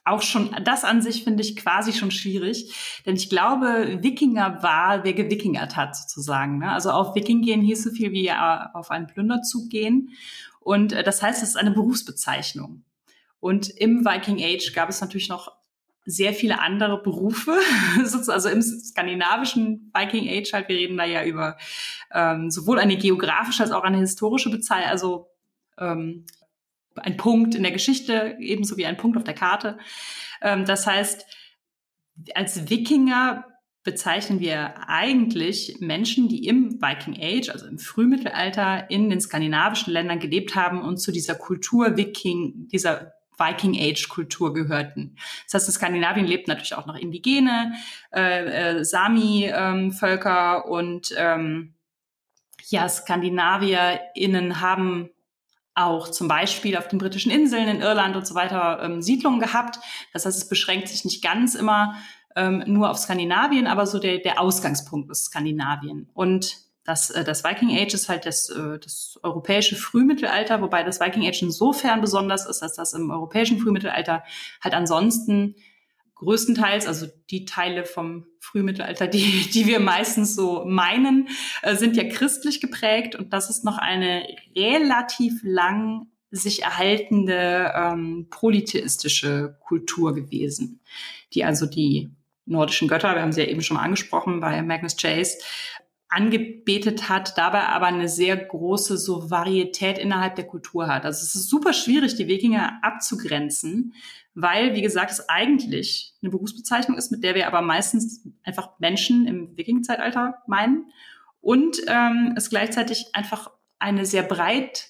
auch schon, das an sich finde ich quasi schon schwierig. Denn ich glaube, Wikinger war, wer gewikingert hat sozusagen. Ne? Also auf Viking gehen hieß so viel wie äh, auf einen Plünderzug gehen. Und äh, das heißt, es ist eine Berufsbezeichnung. Und im Viking Age gab es natürlich noch sehr viele andere Berufe, [LAUGHS] also im skandinavischen Viking Age halt, wir reden da ja über ähm, sowohl eine geografische als auch eine historische Bezeichnung, also ähm, ein Punkt in der Geschichte, ebenso wie ein Punkt auf der Karte. Ähm, das heißt, als Wikinger bezeichnen wir eigentlich Menschen, die im Viking Age, also im Frühmittelalter, in den skandinavischen Ländern gelebt haben und zu dieser Kultur Viking, dieser Viking Age Kultur gehörten. Das heißt, in Skandinavien lebt natürlich auch noch indigene äh, äh, Sami-Völker ähm, und ähm, ja, SkandinavierInnen haben auch zum Beispiel auf den britischen Inseln, in Irland und so weiter ähm, Siedlungen gehabt. Das heißt, es beschränkt sich nicht ganz immer ähm, nur auf Skandinavien, aber so der, der Ausgangspunkt ist Skandinavien. Und das, äh, das Viking Age ist halt das, äh, das europäische Frühmittelalter, wobei das Viking Age insofern besonders ist, als das im europäischen Frühmittelalter halt ansonsten größtenteils, also die Teile vom Frühmittelalter, die, [LAUGHS] die wir meistens so meinen, äh, sind ja christlich geprägt. Und das ist noch eine relativ lang sich erhaltende ähm, polytheistische Kultur gewesen, die also die nordischen Götter, wir haben sie ja eben schon mal angesprochen bei Magnus Chase, angebetet hat, dabei aber eine sehr große so Varietät innerhalb der Kultur hat. Also es ist super schwierig, die Wikinger abzugrenzen, weil, wie gesagt, es eigentlich eine Berufsbezeichnung ist, mit der wir aber meistens einfach Menschen im Wiking-Zeitalter meinen und ähm, es gleichzeitig einfach eine sehr breit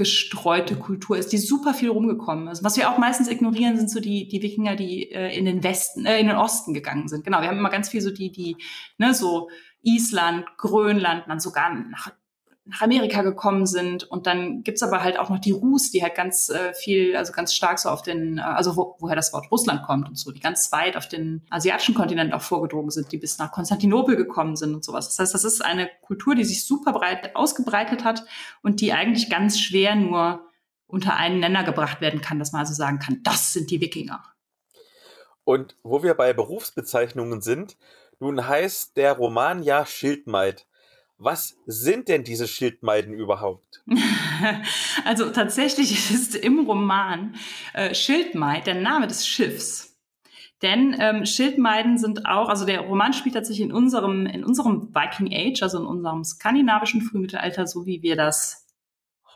gestreute Kultur ist, die super viel rumgekommen ist. Was wir auch meistens ignorieren, sind so die, die Wikinger, die äh, in den Westen, äh, in den Osten gegangen sind. Genau, wir haben immer ganz viel so die, die, ne, so Island, Grönland, dann sogar nach, nach Amerika gekommen sind. Und dann gibt's aber halt auch noch die Rus, die halt ganz äh, viel, also ganz stark so auf den, äh, also wo, woher das Wort Russland kommt und so, die ganz weit auf den asiatischen Kontinent auch vorgedrungen sind, die bis nach Konstantinopel gekommen sind und sowas. Das heißt, das ist eine Kultur, die sich super breit ausgebreitet hat und die eigentlich ganz schwer nur unter einen Nenner gebracht werden kann, dass man also sagen kann, das sind die Wikinger. Und wo wir bei Berufsbezeichnungen sind, nun heißt der Roman ja Schildmaid. Was sind denn diese Schildmeiden überhaupt? [LAUGHS] also tatsächlich ist im Roman äh, Schildmaid der Name des Schiffs. Denn ähm, Schildmeiden sind auch, also der Roman spielt tatsächlich in unserem, in unserem Viking Age, also in unserem skandinavischen Frühmittelalter, so wie wir das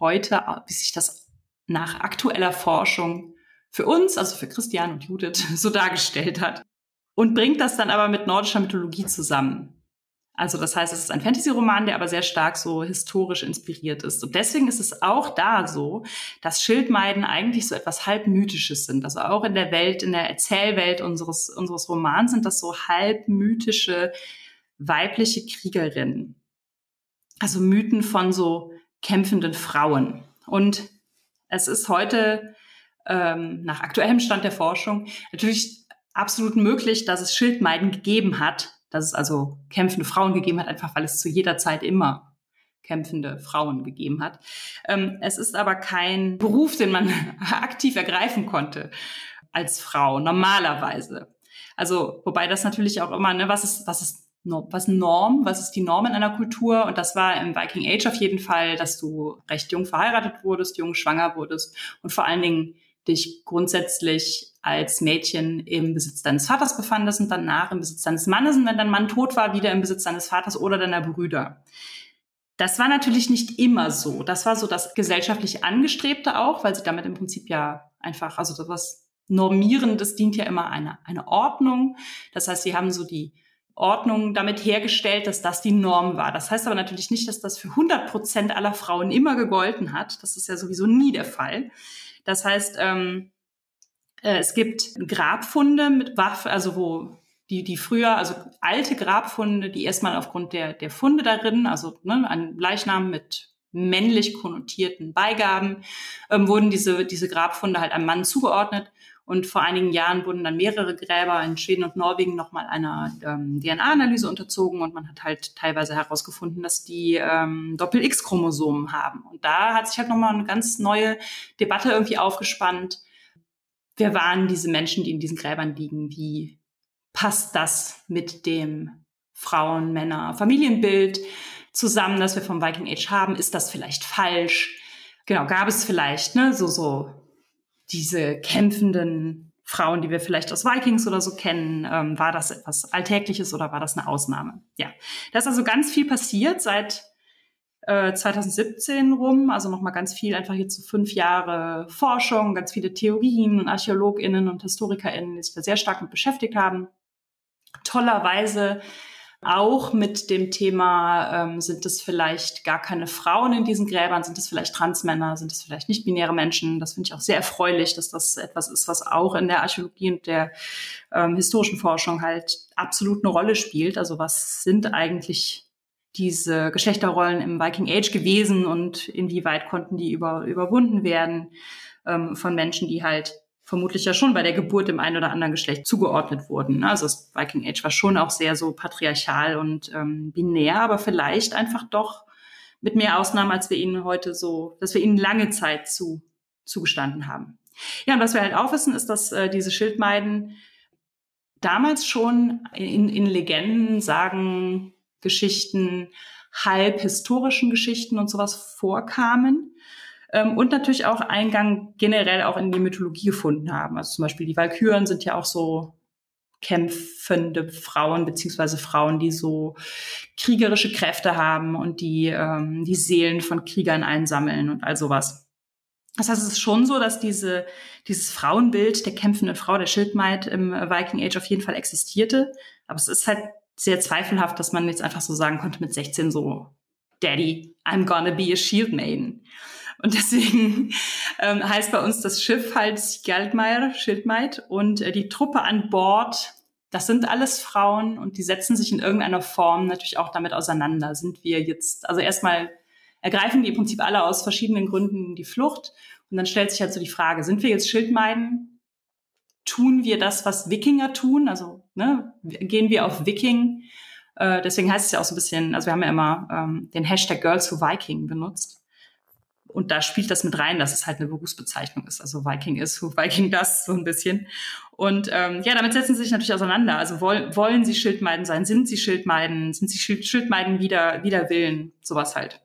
heute, wie sich das nach aktueller Forschung für uns, also für Christian und Judith, [LAUGHS] so dargestellt hat und bringt das dann aber mit nordischer Mythologie zusammen. Also das heißt, es ist ein Fantasy-Roman, der aber sehr stark so historisch inspiriert ist. Und deswegen ist es auch da so, dass Schildmeiden eigentlich so etwas halb mythisches sind. Also auch in der Welt, in der Erzählwelt unseres, unseres Romans sind das so halb mythische weibliche Kriegerinnen. Also Mythen von so kämpfenden Frauen. Und es ist heute ähm, nach aktuellem Stand der Forschung natürlich absolut möglich, dass es Schildmeiden gegeben hat, dass es also kämpfende Frauen gegeben hat, einfach weil es zu jeder Zeit immer kämpfende Frauen gegeben hat. Ähm, es ist aber kein Beruf, den man [LAUGHS] aktiv ergreifen konnte. als Frau, normalerweise. Also, wobei das natürlich auch immer, ne, was ist, was ist, was Norm, was ist die Norm in einer Kultur? Und das war im Viking Age auf jeden Fall, dass du recht jung verheiratet wurdest, jung schwanger wurdest und vor allen Dingen dich grundsätzlich als Mädchen im Besitz deines Vaters befandest und danach im Besitz deines Mannes und wenn dein Mann tot war, wieder im Besitz deines Vaters oder deiner Brüder. Das war natürlich nicht immer so. Das war so das gesellschaftlich Angestrebte auch, weil sie damit im Prinzip ja einfach, also das Normierendes dient ja immer eine, eine Ordnung. Das heißt, sie haben so die Ordnung damit hergestellt, dass das die Norm war. Das heißt aber natürlich nicht, dass das für 100 Prozent aller Frauen immer gegolten hat. Das ist ja sowieso nie der Fall. Das heißt, ähm, äh, es gibt Grabfunde mit Waffen, also wo die, die früher, also alte Grabfunde, die erstmal aufgrund der, der Funde darin, also ne, ein Leichnam mit männlich konnotierten Beigaben, ähm, wurden diese, diese Grabfunde halt einem Mann zugeordnet. Und vor einigen Jahren wurden dann mehrere Gräber in Schweden und Norwegen nochmal einer ähm, DNA-Analyse unterzogen und man hat halt teilweise herausgefunden, dass die ähm, Doppel-X-Chromosomen haben. Und da hat sich halt nochmal eine ganz neue Debatte irgendwie aufgespannt. Wer waren diese Menschen, die in diesen Gräbern liegen? Wie passt das mit dem Frauen, Männer, Familienbild zusammen, das wir vom Viking Age haben? Ist das vielleicht falsch? Genau, gab es vielleicht, ne, so, so diese kämpfenden Frauen, die wir vielleicht aus Vikings oder so kennen, ähm, war das etwas Alltägliches oder war das eine Ausnahme? Ja, da ist also ganz viel passiert seit äh, 2017 rum, also nochmal ganz viel, einfach jetzt so fünf Jahre Forschung, ganz viele Theorien und ArchäologInnen und HistorikerInnen, die sich da sehr stark mit beschäftigt haben. Tollerweise auch mit dem Thema, ähm, sind es vielleicht gar keine Frauen in diesen Gräbern, sind es vielleicht Transmänner, sind es vielleicht nicht-binäre Menschen. Das finde ich auch sehr erfreulich, dass das etwas ist, was auch in der Archäologie und der ähm, historischen Forschung halt absolut eine Rolle spielt. Also was sind eigentlich diese Geschlechterrollen im Viking Age gewesen und inwieweit konnten die über, überwunden werden ähm, von Menschen, die halt vermutlich ja schon bei der Geburt dem einen oder anderen Geschlecht zugeordnet wurden. Ne? Also das Viking Age war schon auch sehr so patriarchal und ähm, binär, aber vielleicht einfach doch mit mehr Ausnahmen, als wir ihnen heute so, dass wir ihnen lange Zeit zu, zugestanden haben. Ja, und was wir halt auch wissen, ist, dass äh, diese Schildmeiden damals schon in, in Legenden, Sagen, Geschichten, halb historischen Geschichten und sowas vorkamen ähm, und natürlich auch Eingang generell auch in die Mythologie gefunden haben. Also zum Beispiel die Walküren sind ja auch so kämpfende Frauen beziehungsweise Frauen, die so kriegerische Kräfte haben und die ähm, die Seelen von Kriegern einsammeln und all sowas. Das heißt, es ist schon so, dass diese, dieses Frauenbild der kämpfenden Frau, der Schildmaid im Viking Age auf jeden Fall existierte. Aber es ist halt sehr zweifelhaft, dass man jetzt einfach so sagen konnte mit 16 so, Daddy, I'm gonna be a Shield Maiden. Und deswegen [LAUGHS] ähm, heißt bei uns das Schiff halt Skjaldmeier, Schildmaid und äh, die Truppe an Bord, das sind alles Frauen und die setzen sich in irgendeiner Form natürlich auch damit auseinander. Sind wir jetzt, also erstmal ergreifen die im Prinzip alle aus verschiedenen Gründen die Flucht und dann stellt sich halt so die Frage, sind wir jetzt Schildmeiden? Tun wir das, was Wikinger tun? Also ne, gehen wir auf Viking? Äh, deswegen heißt es ja auch so ein bisschen, also wir haben ja immer ähm, den Hashtag Girls Who Viking benutzt. Und da spielt das mit rein, dass es halt eine Berufsbezeichnung ist. Also Viking ist who Viking das, so ein bisschen. Und ähm, ja, damit setzen sie sich natürlich auseinander. Also woll, wollen sie Schildmeiden sein? Sind sie Schildmeiden? Sind sie Schild, Schildmeiden wieder, wieder Willen? Sowas halt.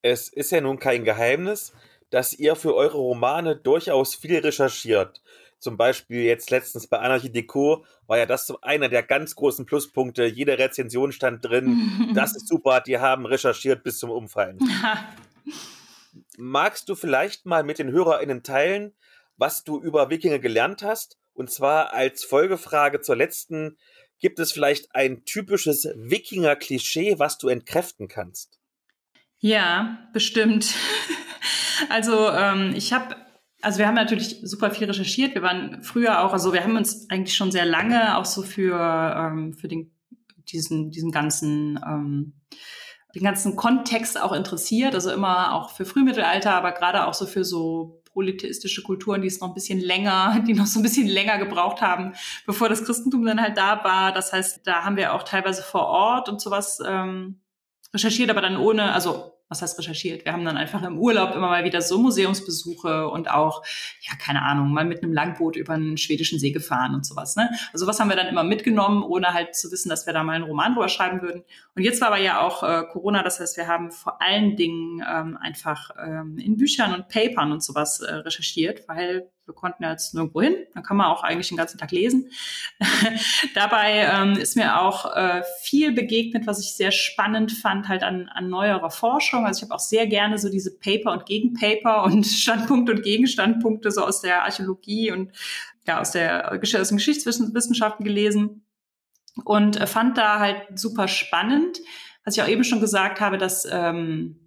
Es ist ja nun kein Geheimnis, dass ihr für eure Romane durchaus viel recherchiert. Zum Beispiel jetzt letztens bei Anarchie Deco war ja das einer der ganz großen Pluspunkte. Jede Rezension stand drin. [LAUGHS] das ist super, die haben recherchiert bis zum Umfallen. [LAUGHS] magst du vielleicht mal mit den HörerInnen teilen, was du über Wikinger gelernt hast? Und zwar als Folgefrage zur letzten, gibt es vielleicht ein typisches Wikinger-Klischee, was du entkräften kannst? Ja, bestimmt. [LAUGHS] also ähm, ich habe, also wir haben natürlich super viel recherchiert. Wir waren früher auch, also wir haben uns eigentlich schon sehr lange auch so für ähm, für den diesen diesen ganzen ähm, den ganzen Kontext auch interessiert, also immer auch für Frühmittelalter, aber gerade auch so für so polytheistische Kulturen, die es noch ein bisschen länger, [LAUGHS] die noch so ein bisschen länger gebraucht haben, bevor das Christentum dann halt da war. Das heißt, da haben wir auch teilweise vor Ort und sowas ähm, recherchiert, aber dann ohne, also was heißt recherchiert? Wir haben dann einfach im Urlaub immer mal wieder so Museumsbesuche und auch, ja, keine Ahnung, mal mit einem Langboot über einen schwedischen See gefahren und sowas. Ne? Also was haben wir dann immer mitgenommen, ohne halt zu wissen, dass wir da mal einen Roman drüber schreiben würden. Und jetzt war aber ja auch äh, Corona, das heißt, wir haben vor allen Dingen ähm, einfach ähm, in Büchern und Papern und sowas äh, recherchiert, weil wir konnten jetzt nirgendwo hin. Dann kann man auch eigentlich den ganzen Tag lesen. [LAUGHS] Dabei ähm, ist mir auch äh, viel begegnet, was ich sehr spannend fand, halt an, an neuerer Forschung. Also ich habe auch sehr gerne so diese Paper und Gegenpaper und [LAUGHS] Standpunkte und Gegenstandpunkte so aus der Archäologie und ja aus der aus den Geschichtswissenschaften gelesen und äh, fand da halt super spannend, was ich auch eben schon gesagt habe, dass ähm, äh,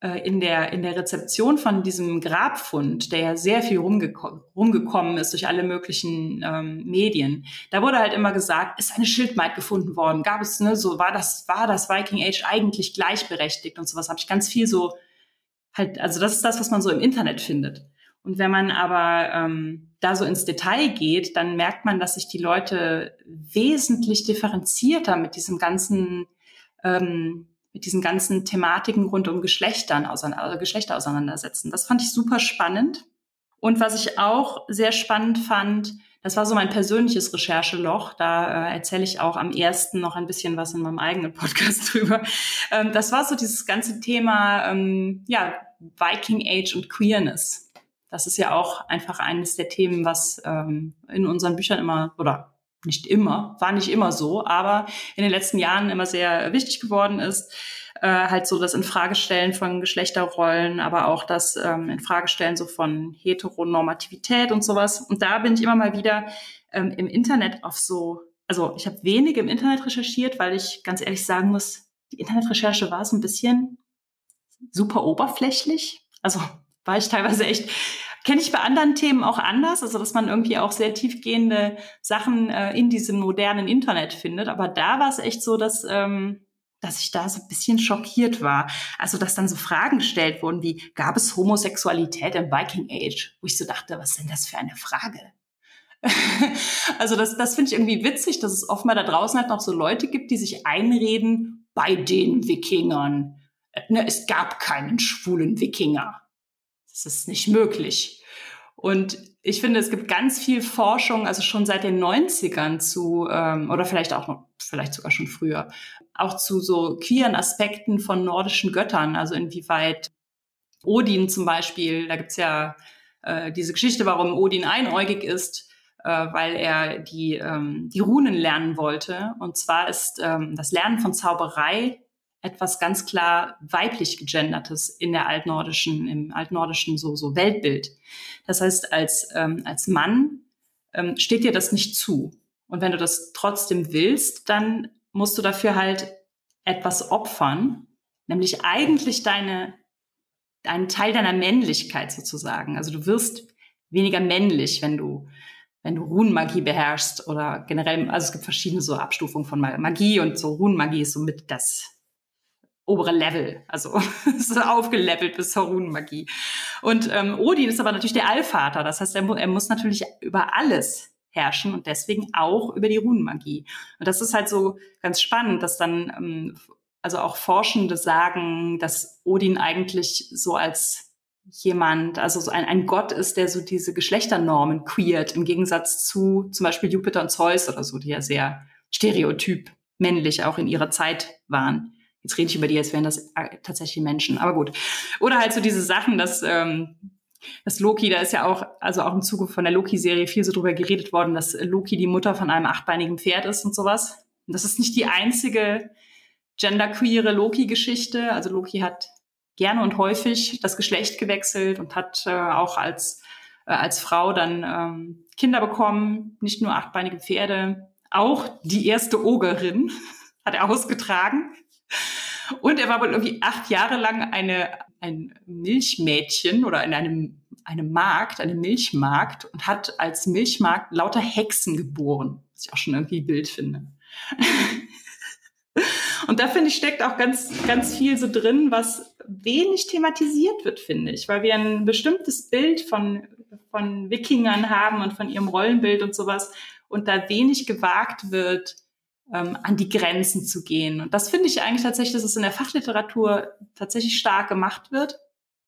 in der, in der Rezeption von diesem Grabfund, der ja sehr viel rumgeko rumgekommen ist durch alle möglichen ähm, Medien, da wurde halt immer gesagt, ist eine Schildmaid gefunden worden, gab es, ne, so war das, war das Viking Age eigentlich gleichberechtigt und sowas, habe ich ganz viel so halt, also das ist das, was man so im Internet findet. Und wenn man aber ähm, da so ins Detail geht, dann merkt man, dass sich die Leute wesentlich differenzierter mit diesem ganzen ähm, mit diesen ganzen Thematiken rund um Geschlechtern, also Geschlechter auseinandersetzen. Das fand ich super spannend. Und was ich auch sehr spannend fand, das war so mein persönliches Rechercheloch. Da äh, erzähle ich auch am ersten noch ein bisschen was in meinem eigenen Podcast [LAUGHS] drüber. Ähm, das war so dieses ganze Thema, ähm, ja, Viking Age und Queerness. Das ist ja auch einfach eines der Themen, was ähm, in unseren Büchern immer oder nicht immer, war nicht immer so, aber in den letzten Jahren immer sehr wichtig geworden ist. Äh, halt so das Infragestellen von Geschlechterrollen, aber auch das ähm, Infragestellen so von Heteronormativität und sowas. Und da bin ich immer mal wieder ähm, im Internet auf so, also ich habe wenig im Internet recherchiert, weil ich ganz ehrlich sagen muss, die Internetrecherche war so ein bisschen super oberflächlich. Also war ich teilweise echt Kenne ich bei anderen Themen auch anders, also dass man irgendwie auch sehr tiefgehende Sachen äh, in diesem modernen Internet findet. Aber da war es echt so, dass, ähm, dass ich da so ein bisschen schockiert war. Also dass dann so Fragen gestellt wurden wie, gab es Homosexualität im Viking Age? Wo ich so dachte, was ist denn das für eine Frage? [LAUGHS] also das, das finde ich irgendwie witzig, dass es mal da draußen halt noch so Leute gibt, die sich einreden, bei den Wikingern. Ne, es gab keinen schwulen Wikinger. Das ist nicht möglich. Und ich finde, es gibt ganz viel Forschung, also schon seit den 90ern zu, ähm, oder vielleicht auch noch, vielleicht sogar schon früher, auch zu so queeren Aspekten von nordischen Göttern, also inwieweit Odin zum Beispiel, da gibt's ja äh, diese Geschichte, warum Odin einäugig ist, äh, weil er die, ähm, die Runen lernen wollte. Und zwar ist ähm, das Lernen von Zauberei etwas ganz klar weiblich gegendertes in der altnordischen, im altnordischen so, so Weltbild. Das heißt, als, ähm, als Mann ähm, steht dir das nicht zu. Und wenn du das trotzdem willst, dann musst du dafür halt etwas opfern, nämlich eigentlich deine, einen Teil deiner Männlichkeit sozusagen. Also du wirst weniger männlich, wenn du, wenn du Runenmagie beherrschst oder generell, also es gibt verschiedene so Abstufungen von Magie und so Runenmagie ist somit das obere Level, also [LAUGHS] so aufgelevelt bis zur Runenmagie. Und ähm, Odin ist aber natürlich der Allvater, das heißt, er, er muss natürlich über alles herrschen und deswegen auch über die Runenmagie. Und das ist halt so ganz spannend, dass dann ähm, also auch Forschende sagen, dass Odin eigentlich so als jemand, also so ein, ein Gott ist, der so diese Geschlechternormen queert, im Gegensatz zu zum Beispiel Jupiter und Zeus oder so, die ja sehr stereotyp männlich auch in ihrer Zeit waren. Jetzt rede ich über die, als wären das äh, tatsächlich Menschen, aber gut. Oder halt so diese Sachen, dass, ähm, dass Loki, da ist ja auch, also auch im Zuge von der Loki-Serie viel so drüber geredet worden, dass Loki die Mutter von einem achtbeinigen Pferd ist und sowas. Und das ist nicht die einzige genderqueere Loki-Geschichte. Also Loki hat gerne und häufig das Geschlecht gewechselt und hat äh, auch als, äh, als Frau dann ähm, Kinder bekommen, nicht nur achtbeinige Pferde, auch die erste Ogerin [LAUGHS] hat er ausgetragen. Und er war wohl irgendwie acht Jahre lang eine, ein Milchmädchen oder in einem, einem Markt, einem Milchmarkt und hat als Milchmarkt lauter Hexen geboren, was ich auch schon irgendwie Bild finde. [LAUGHS] und da finde ich steckt auch ganz, ganz viel so drin, was wenig thematisiert wird, finde ich, weil wir ein bestimmtes Bild von, von Wikingern haben und von ihrem Rollenbild und sowas und da wenig gewagt wird, ähm, an die Grenzen zu gehen. Und das finde ich eigentlich tatsächlich, dass es in der Fachliteratur tatsächlich stark gemacht wird.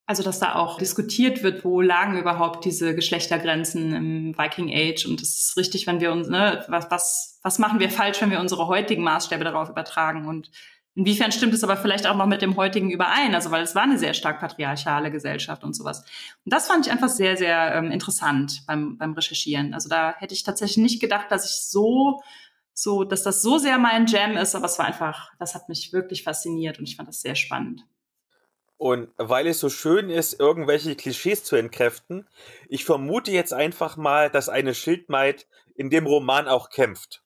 Also, dass da auch diskutiert wird, wo lagen überhaupt diese Geschlechtergrenzen im Viking Age. Und es ist richtig, wenn wir uns, ne, was, was, was machen wir falsch, wenn wir unsere heutigen Maßstäbe darauf übertragen? Und inwiefern stimmt es aber vielleicht auch noch mit dem heutigen überein? Also, weil es war eine sehr stark patriarchale Gesellschaft und sowas. Und das fand ich einfach sehr, sehr ähm, interessant beim, beim Recherchieren. Also, da hätte ich tatsächlich nicht gedacht, dass ich so so, dass das so sehr mein Jam ist, aber es war einfach, das hat mich wirklich fasziniert und ich fand das sehr spannend. Und weil es so schön ist, irgendwelche Klischees zu entkräften, ich vermute jetzt einfach mal, dass eine Schildmaid in dem Roman auch kämpft.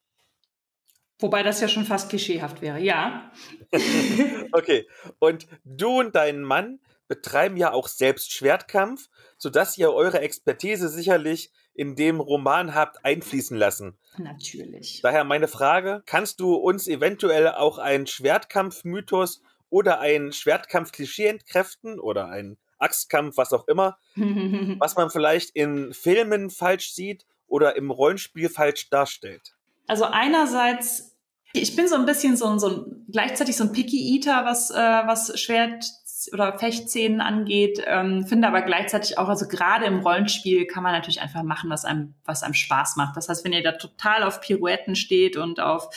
Wobei das ja schon fast klischeehaft wäre, ja. [LAUGHS] okay. Und du und dein Mann betreiben ja auch selbst Schwertkampf, sodass ihr eure Expertise sicherlich in dem Roman habt einfließen lassen. Natürlich. Daher meine Frage, kannst du uns eventuell auch einen Schwertkampfmythos oder einen Schwertkampf-Klischee entkräften oder einen Axtkampf, was auch immer, [LAUGHS] was man vielleicht in Filmen falsch sieht oder im Rollenspiel falsch darstellt? Also einerseits ich bin so ein bisschen so, so gleichzeitig so ein Picky Eater, was, äh, was Schwert oder Fechtszenen angeht, ähm, finde aber gleichzeitig auch, also gerade im Rollenspiel kann man natürlich einfach machen, was einem, was einem Spaß macht. Das heißt, wenn ihr da total auf Pirouetten steht und auf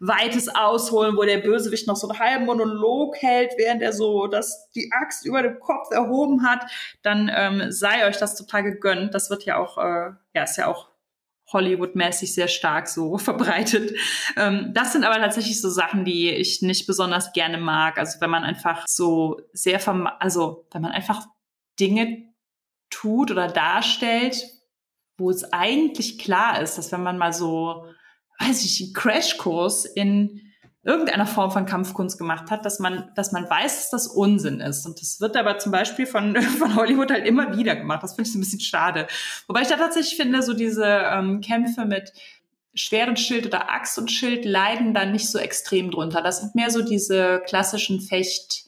weites Ausholen, wo der Bösewicht noch so einen halben Monolog hält, während er so das, die Axt über dem Kopf erhoben hat, dann ähm, sei euch das total gegönnt. Das wird ja auch, äh, ja, ist ja auch Hollywood-mäßig sehr stark so [LAUGHS] verbreitet. Ähm, das sind aber tatsächlich so Sachen, die ich nicht besonders gerne mag. Also wenn man einfach so sehr, also wenn man einfach Dinge tut oder darstellt, wo es eigentlich klar ist, dass wenn man mal so, weiß ich, einen Crashkurs in irgendeiner Form von Kampfkunst gemacht hat, dass man, dass man weiß, dass das Unsinn ist. Und das wird aber zum Beispiel von, [LAUGHS] von Hollywood halt immer wieder gemacht. Das finde ich so ein bisschen schade. Wobei ich da tatsächlich finde, so diese ähm, Kämpfe mit Schwert und Schild oder Axt und Schild leiden da nicht so extrem drunter. Das sind mehr so diese klassischen Fecht-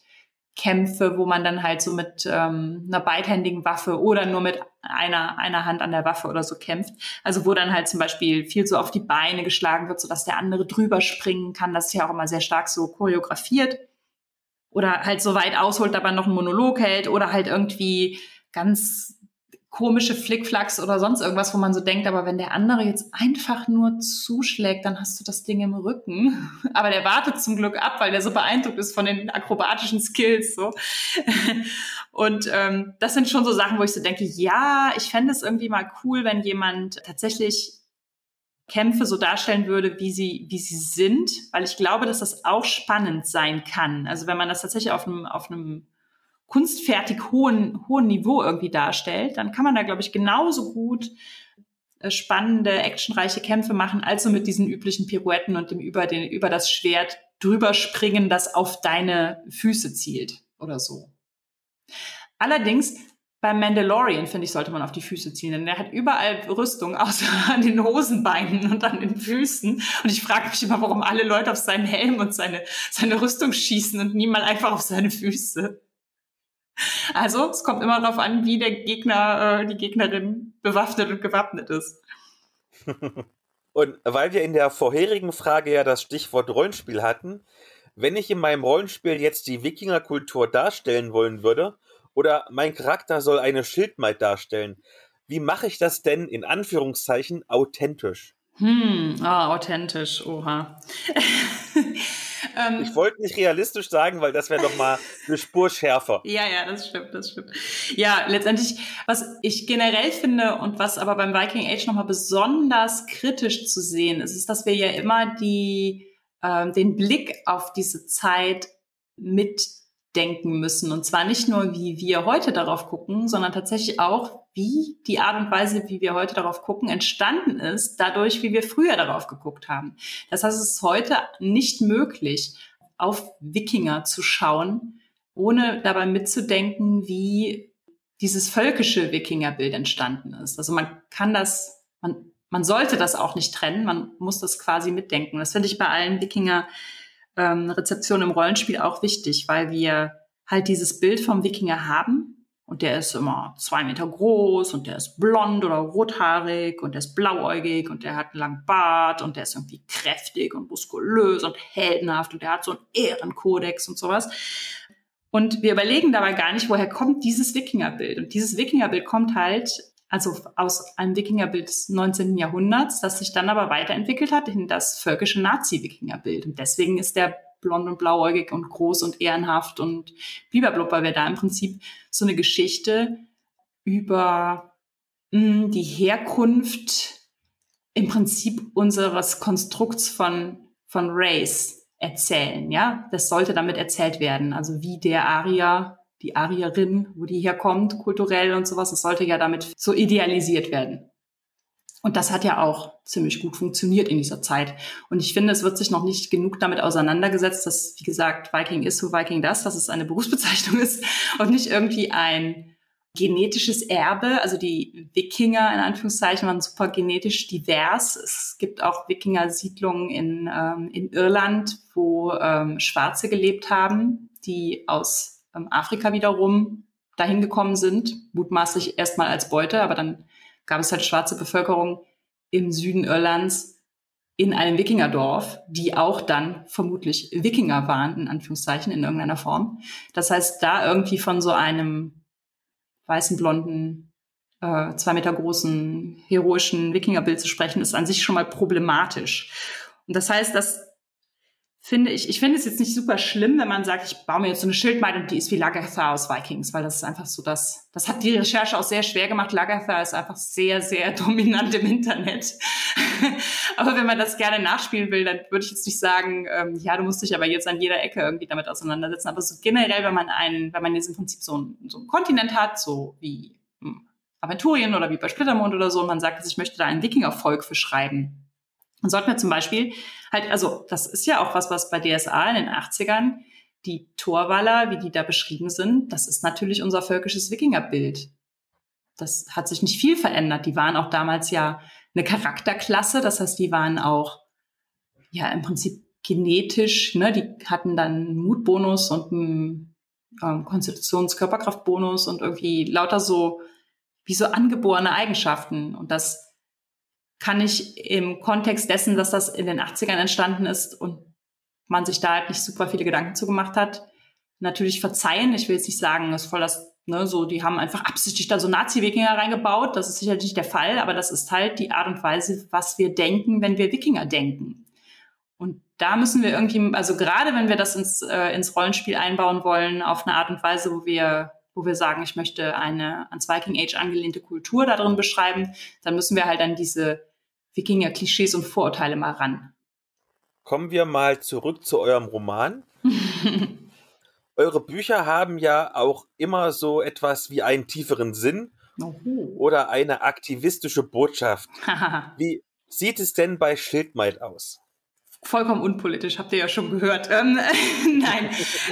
Kämpfe, wo man dann halt so mit ähm, einer beidhändigen Waffe oder nur mit einer, einer Hand an der Waffe oder so kämpft. Also wo dann halt zum Beispiel viel so auf die Beine geschlagen wird, sodass der andere drüber springen kann. Das ist ja auch immer sehr stark so choreografiert. Oder halt so weit ausholt, aber noch einen Monolog hält oder halt irgendwie ganz komische Flickflacks oder sonst irgendwas, wo man so denkt, aber wenn der andere jetzt einfach nur zuschlägt, dann hast du das Ding im Rücken. [LAUGHS] Aber der wartet zum Glück ab, weil der so beeindruckt ist von den akrobatischen Skills. So. Und ähm, das sind schon so Sachen, wo ich so denke, ja, ich fände es irgendwie mal cool, wenn jemand tatsächlich Kämpfe so darstellen würde, wie sie, wie sie sind, weil ich glaube, dass das auch spannend sein kann. Also wenn man das tatsächlich auf einem, auf einem kunstfertig hohen, hohen Niveau irgendwie darstellt, dann kann man da, glaube ich, genauso gut äh, spannende, actionreiche Kämpfe machen, als so mit diesen üblichen Pirouetten und dem über, den, über das Schwert drüber springen, das auf deine Füße zielt oder so. Allerdings beim Mandalorian, finde ich, sollte man auf die Füße ziehen, denn der hat überall Rüstung, [LAUGHS] außer an den Hosenbeinen und an den Füßen. Und ich frage mich immer, warum alle Leute auf seinen Helm und seine, seine Rüstung schießen und niemand einfach auf seine Füße. Also es kommt immer darauf an, wie der Gegner, äh, die Gegnerin bewaffnet und gewappnet ist. [LAUGHS] Und weil wir in der vorherigen Frage ja das Stichwort Rollenspiel hatten, wenn ich in meinem Rollenspiel jetzt die Wikingerkultur darstellen wollen würde, oder mein Charakter soll eine Schildmaid darstellen, wie mache ich das denn in Anführungszeichen authentisch? Hm, ah, authentisch, oha. [LAUGHS] Ähm, ich wollte nicht realistisch sagen, weil das wäre doch mal [LAUGHS] eine Spur schärfer. Ja, ja, das stimmt, das stimmt. Ja, letztendlich, was ich generell finde und was aber beim Viking Age nochmal besonders kritisch zu sehen ist, ist, dass wir ja immer die, äh, den Blick auf diese Zeit mit denken müssen. Und zwar nicht nur, wie wir heute darauf gucken, sondern tatsächlich auch, wie die Art und Weise, wie wir heute darauf gucken, entstanden ist, dadurch, wie wir früher darauf geguckt haben. Das heißt, es ist heute nicht möglich, auf Wikinger zu schauen, ohne dabei mitzudenken, wie dieses völkische Wikingerbild entstanden ist. Also man kann das, man, man sollte das auch nicht trennen, man muss das quasi mitdenken. Das finde ich bei allen Wikinger ähm, im Rollenspiel auch wichtig, weil wir halt dieses Bild vom Wikinger haben Und der ist immer zwei Meter groß und der ist blond oder rothaarig und der ist blauäugig und der hat einen langen Bart und der ist irgendwie kräftig und muskulös und heldenhaft und der hat so einen Ehrenkodex und sowas. Und wir überlegen dabei gar nicht, woher kommt dieses Wikingerbild. Und dieses Wikingerbild kommt halt also aus einem Wikingerbild des 19. Jahrhunderts, das sich dann aber weiterentwickelt hat in das völkische Nazi-Wikingerbild. Und deswegen ist der blond und blauäugig und groß und ehrenhaft und blub, weil wir da im Prinzip so eine Geschichte über mh, hm, die Herkunft im Prinzip unseres Konstrukts von, von Race erzählen, ja. Das sollte damit erzählt werden. Also wie der Arier, die Arierin, wo die herkommt, kulturell und sowas, das sollte ja damit so idealisiert werden. Und das hat ja auch ziemlich gut funktioniert in dieser Zeit. Und ich finde, es wird sich noch nicht genug damit auseinandergesetzt, dass, wie gesagt, Viking ist so Viking das, dass es eine [LAUGHS] Berufsbezeichnung ist und nicht irgendwie ein genetisches Erbe. Also die Wikinger in Anführungszeichen waren super genetisch divers. Es gibt auch Wikinger-Siedlungen in, ähm, in Irland, wo ähm, Schwarze gelebt haben, die aus Afrika wiederum dahin gekommen sind, mutmaßlich erstmal als Beute, aber dann gab es halt schwarze Bevölkerung im Süden Irlands in einem Wikingerdorf, die auch dann vermutlich Wikinger waren, in Anführungszeichen, in irgendeiner Form. Das heißt, da irgendwie von so einem weißen, blonden, äh, zwei Meter großen, heroischen Wikingerbild zu sprechen, ist an sich schon mal problematisch. Und das heißt, dass finde ich, ich finde es jetzt nicht super schlimm, wenn man sagt, ich baue mir jetzt so eine Schildmeile und die ist wie Lagertha aus Vikings, weil das ist einfach so das, das hat die Recherche auch sehr schwer gemacht. Lagertha ist einfach sehr, sehr [LAUGHS] dominant im Internet. [LAUGHS] aber wenn man das gerne nachspielen will, dann würde ich jetzt nicht sagen, ähm, ja, du musst dich aber jetzt an jeder Ecke irgendwie damit auseinandersetzen. Aber so generell, wenn man einen, wenn man jetzt im Prinzip so, ein, so einen Kontinent hat, so wie hm, Aventurien oder wie bei Splittermond oder so, und man sagt, ich möchte da ein Wikingervolk für schreiben, dann sollten wir zum Beispiel halt, also das ist ja auch was, was bei DSA in den 80ern, die Torwaller, wie die da beschrieben sind, das ist natürlich unser völkisches Wikingerbild. Das hat sich nicht viel verändert. Die waren auch damals ja eine Charakterklasse, das heißt, die waren auch ja im Prinzip genetisch, ne, die hatten dann einen Mutbonus und einen ähm, Konstitutionskörperkraftbonus und irgendwie lauter so wie so angeborene Eigenschaften. Und das kann ich im Kontext dessen, dass das in den 80ern entstanden ist und man sich da halt nicht super viele Gedanken zugemacht hat, natürlich verzeihen. Ich will jetzt nicht sagen, das ist voll das, ne, so, die haben einfach absichtlich da so Nazi-Wikinger reingebaut. Das ist sicherlich nicht der Fall, aber das ist halt die Art und Weise, was wir denken, wenn wir Wikinger denken. Und da müssen wir irgendwie, also gerade wenn wir das ins, äh, ins Rollenspiel einbauen wollen, auf eine Art und Weise, wo wir wo wir sagen, ich möchte eine ans Viking Age angelehnte Kultur darin beschreiben, dann müssen wir halt an diese Wikinger-Klischees und Vorurteile mal ran. Kommen wir mal zurück zu eurem Roman. [LAUGHS] Eure Bücher haben ja auch immer so etwas wie einen tieferen Sinn Oho. oder eine aktivistische Botschaft. [LAUGHS] wie sieht es denn bei Schildmaid aus? Vollkommen unpolitisch, habt ihr ja schon gehört. [LAUGHS] Ähm, nein,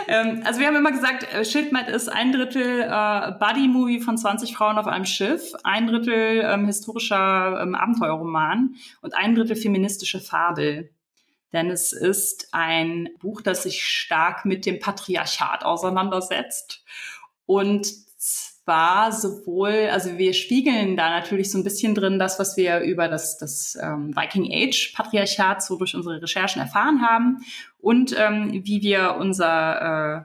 ähm, also wir haben immer gesagt, äh, Schildmaid ist ein Drittel äh, Buddy-Movie von 20 Frauen auf einem Schiff, ein Drittel ähm, historischer ähm, Abenteuerroman und ein Drittel feministische Fabel. Denn es ist ein Buch, das sich stark mit dem Patriarchat auseinandersetzt und war sowohl, also wir spiegeln da natürlich so ein bisschen drin das, was wir über das, das ähm, Viking Age Patriarchat so durch unsere Recherchen erfahren haben und ähm, wie wir unser, äh,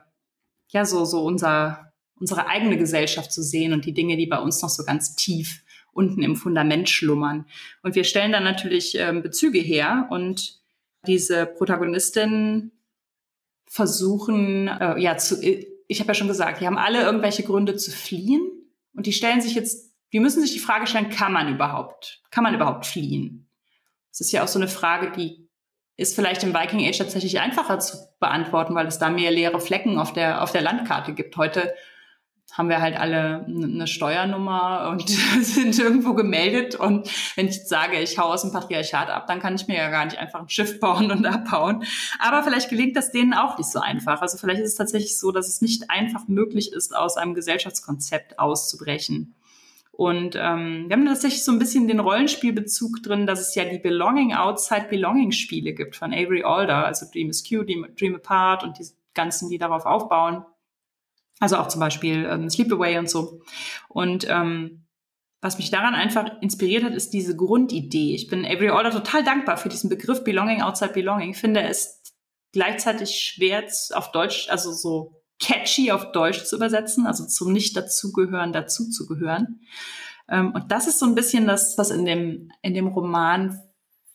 ja, so, so unser, unsere eigene Gesellschaft zu so sehen und die Dinge, die bei uns noch so ganz tief unten im Fundament schlummern. Und wir stellen dann natürlich ähm, Bezüge her und diese Protagonistin versuchen, äh, ja, zu, ich habe ja schon gesagt, die haben alle irgendwelche Gründe zu fliehen und die stellen sich jetzt, die müssen sich die Frage stellen, kann man überhaupt, kann man überhaupt fliehen? Das ist ja auch so eine Frage, die ist vielleicht im Viking Age tatsächlich einfacher zu beantworten, weil es da mehr leere Flecken auf der, auf der Landkarte gibt. Heute haben wir halt alle eine Steuernummer und [LAUGHS] sind irgendwo gemeldet. Und wenn ich sage, ich hau aus dem Patriarchat ab, dann kann ich mir ja gar nicht einfach ein Schiff bauen und [LAUGHS] abhauen. Aber vielleicht gelingt das denen auch nicht so einfach. Also vielleicht ist es tatsächlich so, dass es nicht einfach möglich ist, aus einem Gesellschaftskonzept auszubrechen. Und ähm, wir haben tatsächlich so ein bisschen den Rollenspielbezug drin, dass es ja die Belonging Outside Belonging Spiele gibt von Avery Alder, also Dream is Q, Dream Apart und die ganzen, die darauf aufbauen Also auch zum Beispiel ähm, Sleepaway und so. Und ähm, was mich daran einfach inspiriert hat, ist diese Grundidee. Ich bin Avery Order total dankbar für diesen Begriff Belonging Outside Belonging. Ich finde es gleichzeitig schwer auf Deutsch, also so catchy auf Deutsch zu übersetzen, also zum Nicht-Dazugehören, dazuzugehören. Ähm, und das ist so ein bisschen das, was in dem, in dem Roman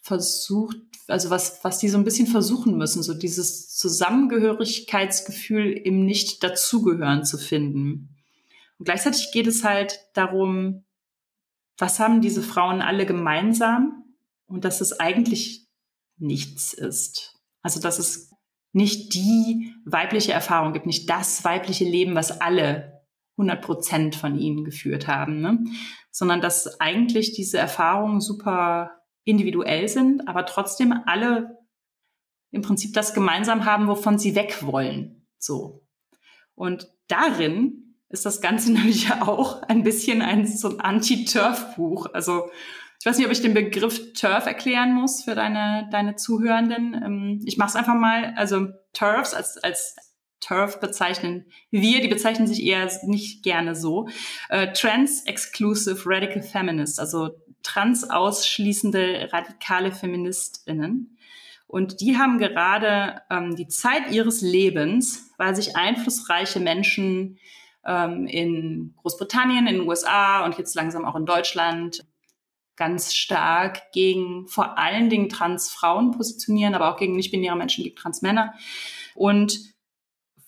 versucht, also was, was die so ein bisschen versuchen müssen, so dieses Zusammengehörigkeitsgefühl im Nicht-Dazugehören zu finden. Und gleichzeitig geht es halt darum, was haben diese Frauen alle gemeinsam und dass es eigentlich nichts ist. Also dass es nicht die weibliche Erfahrung gibt, nicht das weibliche Leben, was alle 100 Prozent von ihnen geführt haben, ne? sondern dass eigentlich diese Erfahrungen super individuell sind, aber trotzdem alle im Prinzip das gemeinsam haben, wovon sie weg wollen. So. Und darin ist das Ganze [LAUGHS] nämlich auch ein bisschen ein so ein Anti-Turf-Buch. Also ich weiß nicht, ob ich den Begriff Turf erklären muss für deine, deine Zuhörenden. Ähm, ich mache es einfach mal. Also Turfs als, als Turf bezeichnen wir, die bezeichnen sich eher nicht gerne so. Äh, Trans-Exclusive Radical Feminist, also trans-ausschließende radikale Feministinnen. Und die haben gerade ähm, die Zeit ihres Lebens, weil sich einflussreiche Menschen ähm, in Großbritannien, in den USA und jetzt langsam auch in Deutschland ganz stark gegen vor allen Dingen Transfrauen positionieren, aber auch gegen nicht-binäre Menschen, gegen Transmänner. Und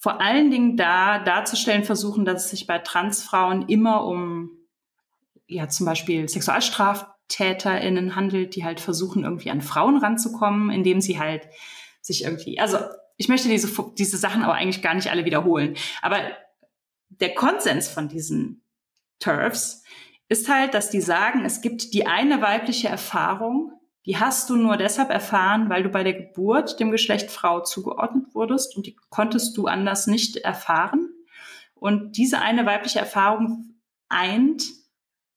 vor allen Dingen da darzustellen versuchen, dass es sich bei Transfrauen immer um ja zum Beispiel SexualstraftäterInnen handelt, die halt versuchen, irgendwie an Frauen ranzukommen, indem sie halt sich irgendwie, also ich möchte diese, diese Sachen aber eigentlich gar nicht alle wiederholen. Aber der Konsens von diesen TERFs ist halt, dass die sagen, es gibt die eine weibliche Erfahrung, die hast du nur deshalb erfahren, weil du bei der Geburt dem Geschlecht Frau zugeordnet wurdest und die konntest du anders nicht erfahren. Und diese eine weibliche Erfahrung eint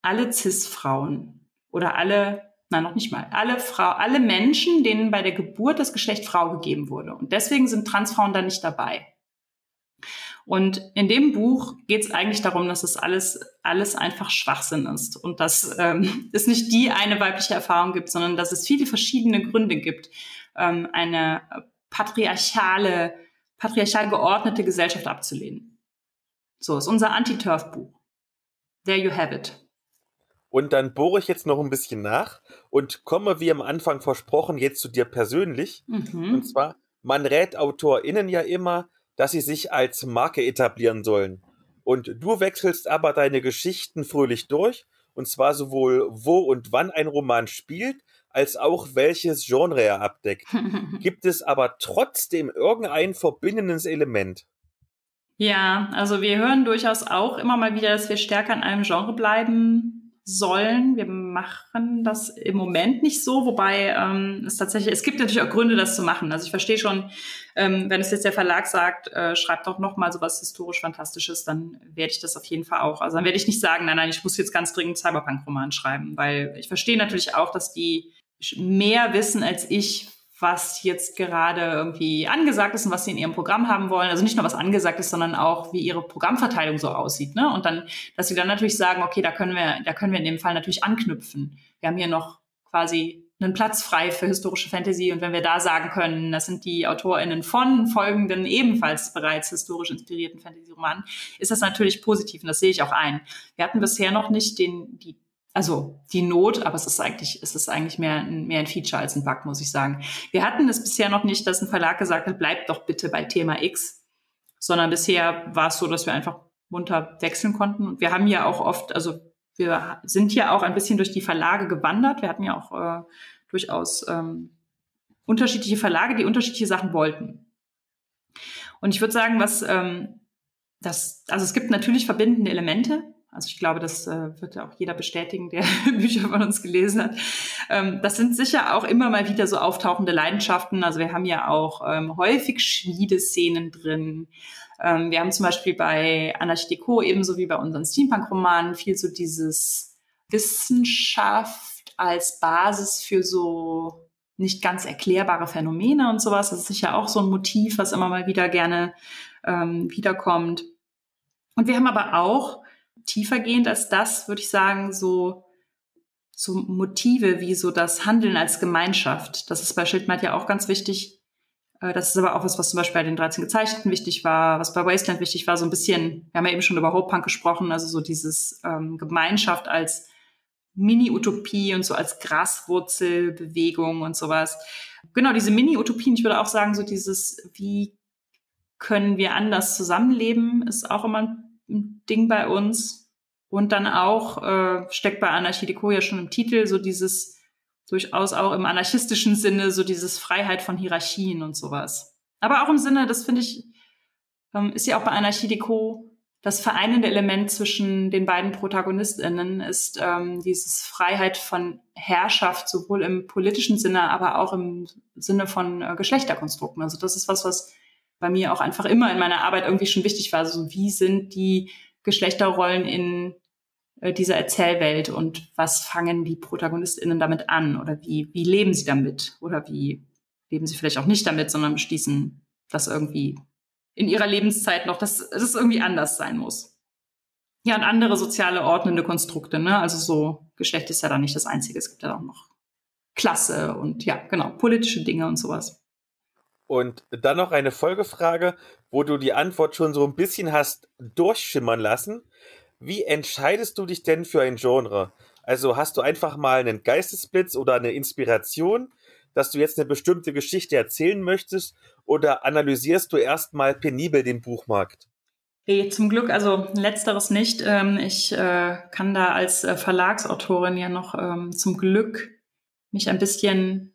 alle Cis-Frauen oder alle, nein, noch nicht mal, alle Frau, alle Menschen, denen bei der Geburt das Geschlecht Frau gegeben wurde. Und deswegen sind Transfrauen da nicht dabei. Und in dem Buch geht es eigentlich darum, dass es alles, alles einfach Schwachsinn ist und dass ähm, [LAUGHS] es nicht die eine weibliche Erfahrung gibt, sondern dass es viele verschiedene Gründe gibt, ähm, eine patriarchale, patriarchal geordnete Gesellschaft abzulehnen. So ist unser Anti-Turf-Buch. There you have it. Und dann bohre ich jetzt noch ein bisschen nach und komme, wie am Anfang versprochen, jetzt zu dir persönlich. Mhm. Und zwar, man rät AutorInnen ja immer, dass sie sich als Marke etablieren sollen. Und du wechselst aber deine Geschichten fröhlich durch, und zwar sowohl wo und wann ein Roman spielt, als auch welches Genre er abdeckt. [LAUGHS] Gibt es aber trotzdem irgendein verbindendes Element? Ja, also wir hören durchaus auch immer mal wieder, dass wir stärker in einem Genre bleiben sollen. Wir machen das im Moment nicht so, wobei ähm, es tatsächlich, es gibt natürlich auch Gründe, das zu machen. Also ich verstehe schon, ähm, wenn es jetzt der Verlag sagt, äh, schreibt doch noch mal so was historisch Fantastisches, dann werde ich das auf jeden Fall auch. Also dann werde ich nicht sagen, nein, nein, ich muss jetzt ganz dringend Cyberpunk-Roman schreiben, weil ich verstehe natürlich auch, dass die mehr wissen als ich, was jetzt gerade irgendwie angesagt ist und was sie in ihrem Programm haben wollen. Also nicht nur was angesagt ist, sondern auch wie ihre Programmverteilung so aussieht. Ne? Und dann, dass sie dann natürlich sagen, okay, da können wir, da können wir in dem Fall natürlich anknüpfen. Wir haben hier noch quasi einen Platz frei für historische Fantasy und wenn wir da sagen können, das sind die AutorInnen von folgenden ebenfalls bereits historisch inspirierten Fantasy-Romanen, ist das natürlich positiv und das sehe ich auch ein. Wir hatten bisher noch nicht den, die also die Not, aber es ist eigentlich, es ist eigentlich mehr, mehr ein Feature als ein Bug, muss ich sagen. Wir hatten es bisher noch nicht, dass ein Verlag gesagt hat, bleibt doch bitte bei Thema X, sondern bisher war es so, dass wir einfach munter wechseln konnten. Und wir haben ja auch oft, also wir sind ja auch ein bisschen durch die Verlage gewandert. Wir hatten ja auch äh, durchaus ähm, unterschiedliche Verlage, die unterschiedliche Sachen wollten. Und ich würde sagen, was ähm, das, also es gibt natürlich verbindende Elemente, also ich glaube, das äh, wird auch jeder bestätigen, der [LAUGHS] Bücher von uns gelesen hat. Ähm, das sind sicher auch immer mal wieder so auftauchende Leidenschaften. Also wir haben ja auch ähm, häufig Schmiedeszenen drin. Ähm, wir haben zum Beispiel bei Anarchie Deco ebenso wie bei unseren Steampunk-Romanen viel so dieses Wissenschaft als Basis für so nicht ganz erklärbare Phänomene und sowas. Das ist sicher auch so ein Motiv, was immer mal wieder gerne ähm, wiederkommt. Und wir haben aber auch tiefergehend als das, würde ich sagen, so, so Motive wie so das Handeln als Gemeinschaft. Das ist bei Schildmatt ja auch ganz wichtig. Äh, das ist aber auch was, was zum Beispiel bei den 13 Gezeichneten wichtig war, was bei Wasteland wichtig war, so ein bisschen, wir haben ja eben schon über Hope Punk gesprochen, also so dieses ähm, Gemeinschaft als Mini-Utopie und so als Graswurzelbewegung und sowas. Genau, diese Mini-Utopien, ich würde auch sagen, so dieses, wie können wir anders zusammenleben, ist auch immer ein Ding bei uns. Und dann auch, äh, steckt bei Anarchie Deco ja schon im Titel, so dieses durchaus auch im anarchistischen Sinne, so dieses Freiheit von Hierarchien und sowas. Aber auch im Sinne, das finde ich, ähm, ist ja auch bei Anarchie Deco das vereinende Element zwischen den beiden ProtagonistInnen ist ähm, dieses Freiheit von Herrschaft, sowohl im politischen Sinne, aber auch im Sinne von äh, Geschlechterkonstrukten. Also das ist was, was bei mir auch einfach immer in meiner Arbeit irgendwie schon wichtig war. Also wie sind die Geschlechterrollen in dieser Erzählwelt und was fangen die ProtagonistInnen damit an oder wie, wie leben sie damit oder wie leben sie vielleicht auch nicht damit, sondern beschließen, das irgendwie in ihrer Lebenszeit noch, dass es irgendwie anders sein muss. Ja, und andere soziale ordnende Konstrukte, ne? Also so Geschlecht ist ja da nicht das Einzige. Es gibt ja auch noch Klasse und ja, genau, politische Dinge und sowas. Und dann noch eine Folgefrage, wo du die Antwort schon so ein bisschen hast durchschimmern lassen. Wie entscheidest du dich denn für ein Genre? Also hast du einfach mal einen Geistesblitz oder eine Inspiration, dass du jetzt eine bestimmte Geschichte erzählen möchtest oder analysierst du erstmal penibel den Buchmarkt? Nee, zum Glück, also letzteres nicht. Ähm, ich äh, kann da als äh, Verlagsautorin ja noch ähm, zum Glück mich ein bisschen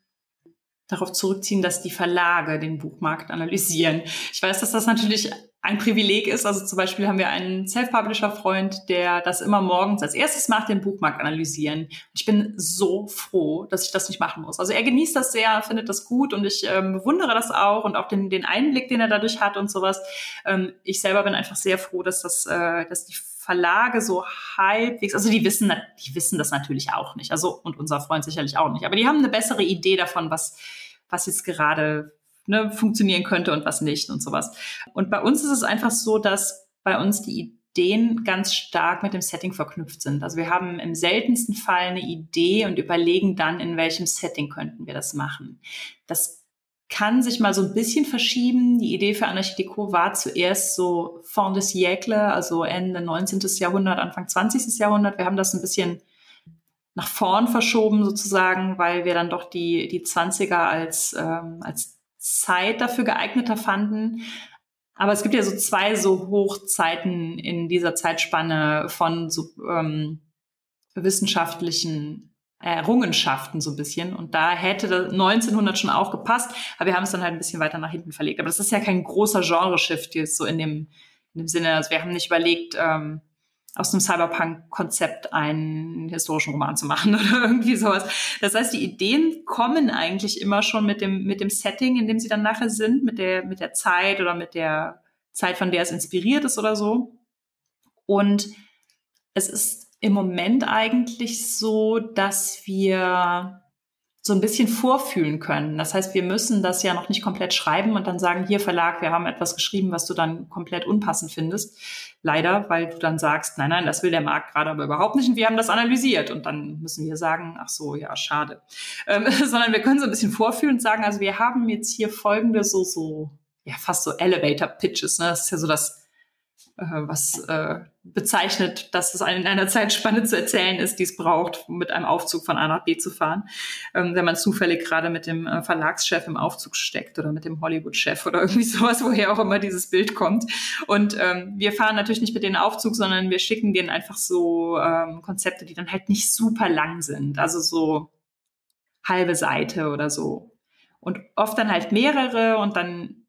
darauf zurückziehen, dass die Verlage den Buchmarkt analysieren. Ich weiß, dass das natürlich ein Privileg ist. Also zum Beispiel haben wir einen Self-Publisher-Freund, der das immer morgens als erstes macht, den Buchmarkt analysieren. Ich bin so froh, dass ich das nicht machen muss. Also er genießt das sehr, findet das gut und ich ähm, bewundere das auch und auch den, den Einblick, den er dadurch hat und sowas. Ähm, ich selber bin einfach sehr froh, dass das, äh, dass die Verlage so halbwegs, also die wissen, die wissen das natürlich auch nicht. Also und unser Freund sicherlich auch nicht. Aber die haben eine bessere Idee davon, was was jetzt gerade ne, funktionieren könnte und was nicht und sowas. Und bei uns ist es einfach so, dass bei uns die Ideen ganz stark mit dem Setting verknüpft sind. Also wir haben im seltensten Fall eine Idee und überlegen dann, in welchem Setting könnten wir das machen. Das kann sich mal so ein bisschen verschieben. Die Idee für Anarchie war zuerst so fin de siècle, also Ende 19. Jahrhundert, Anfang 20. Jahrhundert. Wir haben das ein bisschen nach vorn verschoben sozusagen, weil wir dann doch die, die 20er als, ähm, als Zeit dafür geeigneter fanden. Aber es gibt ja so zwei so Hochzeiten in dieser Zeitspanne von so ähm, wissenschaftlichen Errungenschaften so ein bisschen. Und da hätte 1900 schon auch gepasst, aber wir haben es dann halt ein bisschen weiter nach hinten verlegt. Aber das ist ja kein großer Genre-Shift jetzt so in dem, in dem Sinne. Also wir haben nicht überlegt, ähm, aus dem Cyberpunk-Konzept einen historischen Roman zu machen [LAUGHS] oder irgendwie sowas. Das heißt, die Ideen kommen eigentlich immer schon mit dem, mit dem Setting, in dem sie dann nachher sind, mit der, mit der Zeit oder mit der Zeit, von der es inspiriert ist oder so. Und es ist im Moment eigentlich so, dass wir so ein bisschen vorfühlen können. Das heißt, wir müssen das ja noch nicht komplett schreiben und dann sagen, hier Verlag, wir haben etwas geschrieben, was du dann komplett unpassend findest. Leider, weil du dann sagst, nein, nein, das will der Markt gerade aber überhaupt nicht und wir haben das analysiert und dann müssen wir sagen, ach so, ja, schade. Ähm, [LAUGHS] sondern wir können so ein bisschen vorfühlen und sagen, also wir haben jetzt hier folgende so, so, ja, fast so Elevator Pitches, ne? Das ist ja so das, was äh, bezeichnet, dass es in einer Zeitspanne zu erzählen ist, die es braucht, mit einem Aufzug von A nach B zu fahren. Ähm, wenn man zufällig gerade mit dem äh, Verlagschef im Aufzug steckt oder mit dem Hollywood-Chef oder [LAUGHS] irgendwie sowas, woher auch immer dieses Bild kommt. Und ähm, wir fahren natürlich nicht mit denen Aufzug, sondern wir schicken denen einfach so ähm, Konzepte, die dann halt nicht super lang sind. Also so halbe Seite oder so. Und oft dann halt mehrere und dann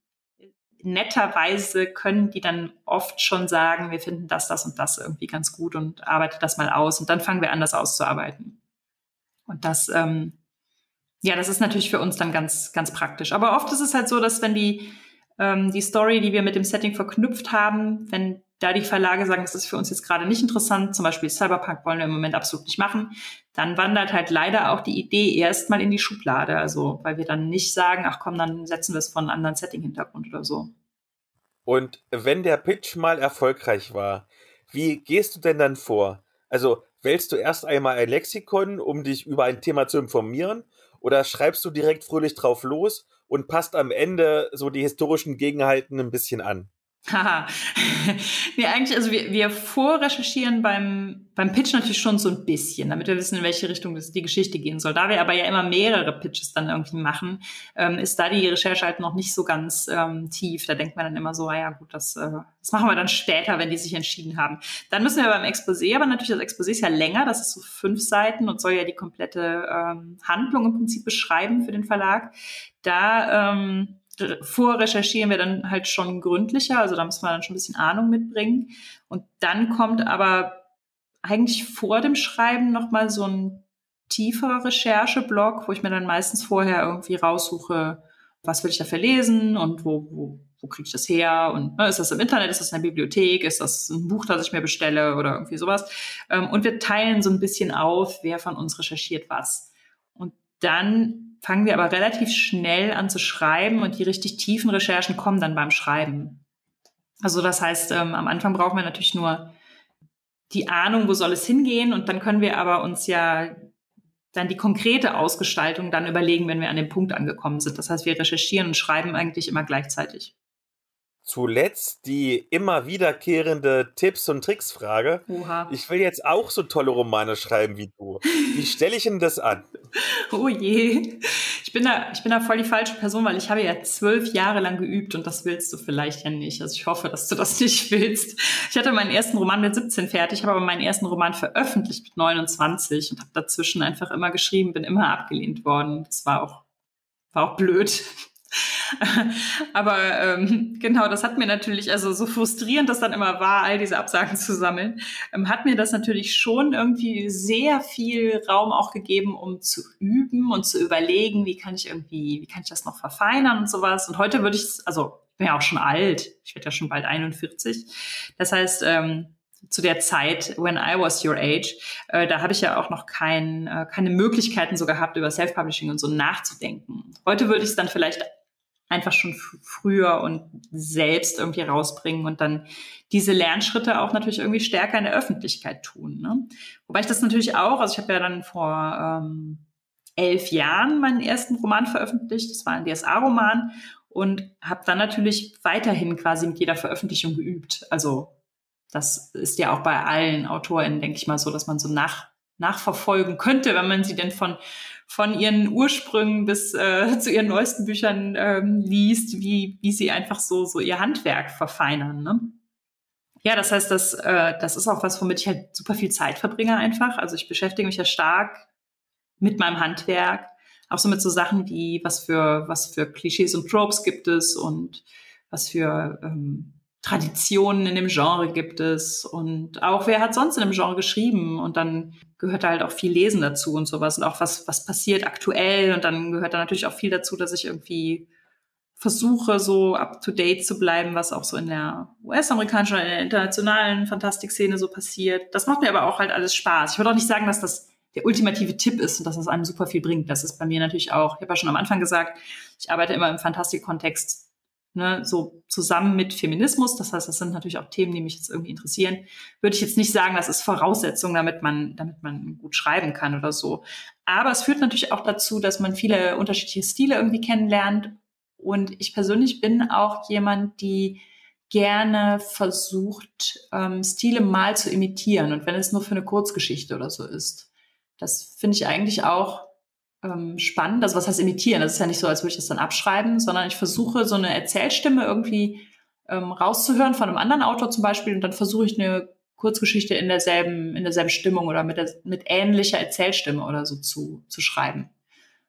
netterweise können die dann oft schon sagen, wir finden das, das und das irgendwie ganz gut und arbeite das mal aus und dann fangen wir an, das auszuarbeiten. Und das, ähm, ja, das ist natürlich für uns dann ganz, ganz praktisch. Aber oft ist es halt so, dass wenn die, ähm, die Story, die wir mit dem Setting verknüpft haben, wenn da die Verlage sagen, das ist für uns jetzt gerade nicht interessant, zum Beispiel Cyberpunk wollen wir im Moment absolut nicht machen, dann wandert halt leider auch die Idee erstmal in die Schublade. Also, weil wir dann nicht sagen, ach komm, dann setzen wir es von einem anderen Setting-Hintergrund oder so. Und wenn der Pitch mal erfolgreich war, wie gehst du denn dann vor? Also wählst du erst einmal ein Lexikon, um dich über ein Thema zu informieren? Oder schreibst du direkt fröhlich drauf los und passt am Ende so die historischen Gegenhalten ein bisschen an? Haha. [LAUGHS] nee, eigentlich, also wir, wir vorrecherchieren beim, beim Pitch natürlich schon so ein bisschen, damit wir wissen, in welche Richtung das, die Geschichte gehen soll. Da wir aber ja immer mehrere Pitches dann irgendwie machen, ähm, ist da die Recherche halt noch nicht so ganz ähm, tief. Da denkt man dann immer so, ah ja gut, das, äh, das machen wir dann später, wenn die sich entschieden haben. Dann müssen wir beim Exposé, aber natürlich, das Exposé ist ja länger, das ist so fünf Seiten und soll ja die komplette ähm, Handlung im Prinzip beschreiben für den Verlag. Da ähm, vorrecherchieren wir dann halt schon gründlicher, also da muss man dann schon ein bisschen Ahnung mitbringen. Und dann kommt aber eigentlich vor dem Schreiben nochmal so ein tieferer Rechercheblock, wo ich mir dann meistens vorher irgendwie raussuche, was will ich da verlesen und wo, wo, wo kriege ich das her und ne, ist das im Internet, ist das in der Bibliothek, ist das ein Buch, das ich mir bestelle oder irgendwie sowas. Ähm, und wir teilen so ein bisschen auf, wer von uns recherchiert was. Und dann fangen wir aber relativ schnell an zu schreiben und die richtig tiefen Recherchen kommen dann beim Schreiben. Also das heißt, ähm, am Anfang brauchen wir natürlich nur die Ahnung, wo soll es hingehen und dann können wir aber uns ja dann die konkrete Ausgestaltung dann überlegen, wenn wir an dem Punkt angekommen sind. Das heißt, wir recherchieren und schreiben eigentlich immer gleichzeitig. Zuletzt die immer wiederkehrende Tipps- und Tricks-Frage. Ich will jetzt auch so tolle Romane schreiben wie du. Wie stelle ich denn das an? [LAUGHS] Oh je. Ich bin, da, ich bin da voll die falsche Person, weil ich habe ja zwölf Jahre lang geübt und das willst du vielleicht ja nicht. Also ich hoffe, dass du das [LAUGHS] nicht willst. Ich hatte meinen ersten Roman mit 17 fertig, habe aber meinen ersten Roman veröffentlicht mit 29 und habe dazwischen einfach immer geschrieben, bin immer abgelehnt worden. Das war auch, war auch blöd. [LAUGHS] Aber ähm, genau, das hat mir natürlich, also so frustrierend das dann immer war, all diese Absagen zu sammeln, ähm, hat mir das natürlich schon irgendwie sehr viel Raum auch gegeben, um zu üben und zu überlegen, wie kann ich irgendwie, wie kann ich das noch verfeinern und sowas. Und heute würde ich, also ich bin ja auch schon alt, ich werde ja schon bald 41. Das heißt, ähm, zu der Zeit, when I was your age, äh, da habe ich ja auch noch kein, äh, keine Möglichkeiten so gehabt, über Self-Publishing und so nachzudenken. Heute würde ich es dann vielleicht einfach schon früher und selbst irgendwie rausbringen und dann diese Lernschritte auch natürlich irgendwie stärker in der Öffentlichkeit tun. Ne? Wobei ich das natürlich auch, also ich habe ja dann vor ähm, elf Jahren meinen ersten Roman veröffentlicht, das war ein DSA-Roman und habe dann natürlich weiterhin quasi mit jeder Veröffentlichung geübt. Also das ist ja auch bei allen AutorInnen, denke ich mal, so, dass man so nach, nachverfolgen könnte, wenn man sie denn von von ihren Ursprüngen bis äh, zu ihren neuesten Büchern ähm, liest, wie, wie sie einfach so, so ihr Handwerk verfeinern. Ne? Ja, das heißt, das, äh, das ist auch was, womit ich halt super viel Zeit verbringe einfach. Also ich beschäftige mich ja stark mit meinem Handwerk, auch so mit so Sachen wie, was für, was für Klischees und Tropes gibt es und was für ähm, Traditionen in dem Genre gibt es und auch wer hat sonst in dem Genre geschrieben und dann gehört da halt auch viel Lesen dazu und sowas und auch was, was passiert aktuell und dann gehört da natürlich auch viel dazu, dass ich irgendwie versuche, so up to date zu bleiben, was auch so in der US-amerikanischen oder in der internationalen Fantastikszene so passiert. Das macht mir aber auch halt alles Spaß. Ich würde auch nicht sagen, dass das der ultimative Tipp ist und dass das einem super viel bringt. Das ist bei mir natürlich auch, ich habe ja schon am Anfang gesagt, ich arbeite immer im Fantastik-Kontext ne, so zusammen mit Feminismus, das heißt, das sind natürlich auch Themen, die mich jetzt irgendwie interessieren, würde ich jetzt nicht sagen, das ist Voraussetzung, damit man, damit man gut schreiben kann oder so. Aber es führt natürlich auch dazu, dass man viele unterschiedliche Stile irgendwie kennenlernt. Und ich persönlich bin auch jemand, die gerne versucht, ähm, Stile mal zu imitieren. Und wenn es nur für eine Kurzgeschichte oder so ist. Das finde ich eigentlich auch ähm, spannend. Also was heißt imitieren? Das ist ja nicht so, als würde ich das dann abschreiben, sondern ich versuche so eine Erzählstimme irgendwie ähm, rauszuhören von einem anderen Autor zum Beispiel und dann versuche ich eine Kurzgeschichte in derselben, in derselben Stimmung oder mit, der, mit ähnlicher Erzählstimme oder so zu, zu schreiben.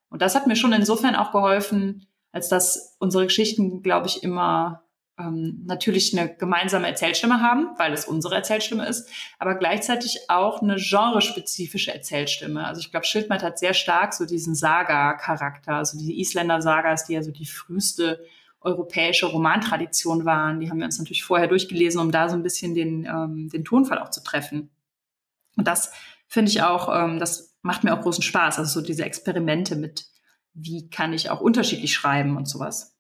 Und das hat mir schon insofern auch geholfen, als dass unsere Geschichten, glaube ich, immer ähm, natürlich eine gemeinsame Erzählstimme haben, weil es unsere Erzählstimme ist, aber gleichzeitig auch eine genrespezifische Erzählstimme. Also ich glaube, Schildmatt hat sehr stark so diesen Saga-Charakter, also die Isländer-Sagas, die ja so die früheste europäische Romantradition waren. Die haben wir uns natürlich vorher durchgelesen, um da so ein bisschen den, ähm, den Tonfall auch zu treffen. Und das finde ich auch, ähm, das macht mir auch großen Spaß. Also so diese Experimente mit, wie kann ich auch unterschiedlich schreiben und sowas.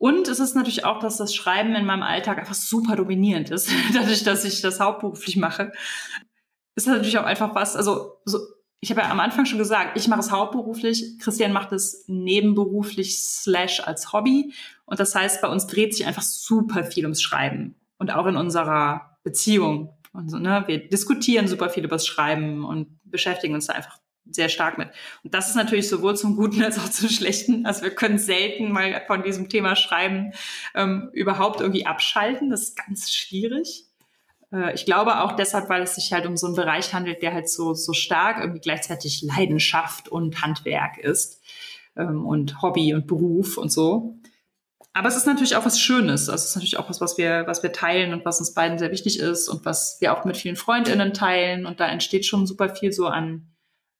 Und es ist natürlich auch, dass das Schreiben in meinem Alltag einfach super dominierend ist, [LAUGHS] dadurch, dass ich das hauptberuflich mache. Ist natürlich auch einfach was, also so, ich habe ja am Anfang schon gesagt, ich mache es hauptberuflich, Christian macht es nebenberuflich slash als Hobby. Und das heißt, bei uns dreht sich einfach super viel ums Schreiben. Und auch in unserer Beziehung. Und so, ne, wir diskutieren super viel über das Schreiben und beschäftigen uns da einfach sehr stark mit. Und das ist natürlich sowohl zum Guten als auch zum Schlechten. Also wir können selten mal von diesem Thema Schreiben ähm, überhaupt irgendwie abschalten. Das ist ganz schwierig. Äh, ich glaube auch deshalb, weil es sich halt um so einen Bereich handelt, der halt so, so stark irgendwie gleichzeitig Leidenschaft und Handwerk ist ähm, und Hobby und Beruf und so. Aber es ist natürlich auch was Schönes. Also es ist natürlich auch was, was wir, was wir teilen und was uns beiden sehr wichtig ist und was wir auch mit vielen FreundInnen teilen. Und da entsteht schon super viel so an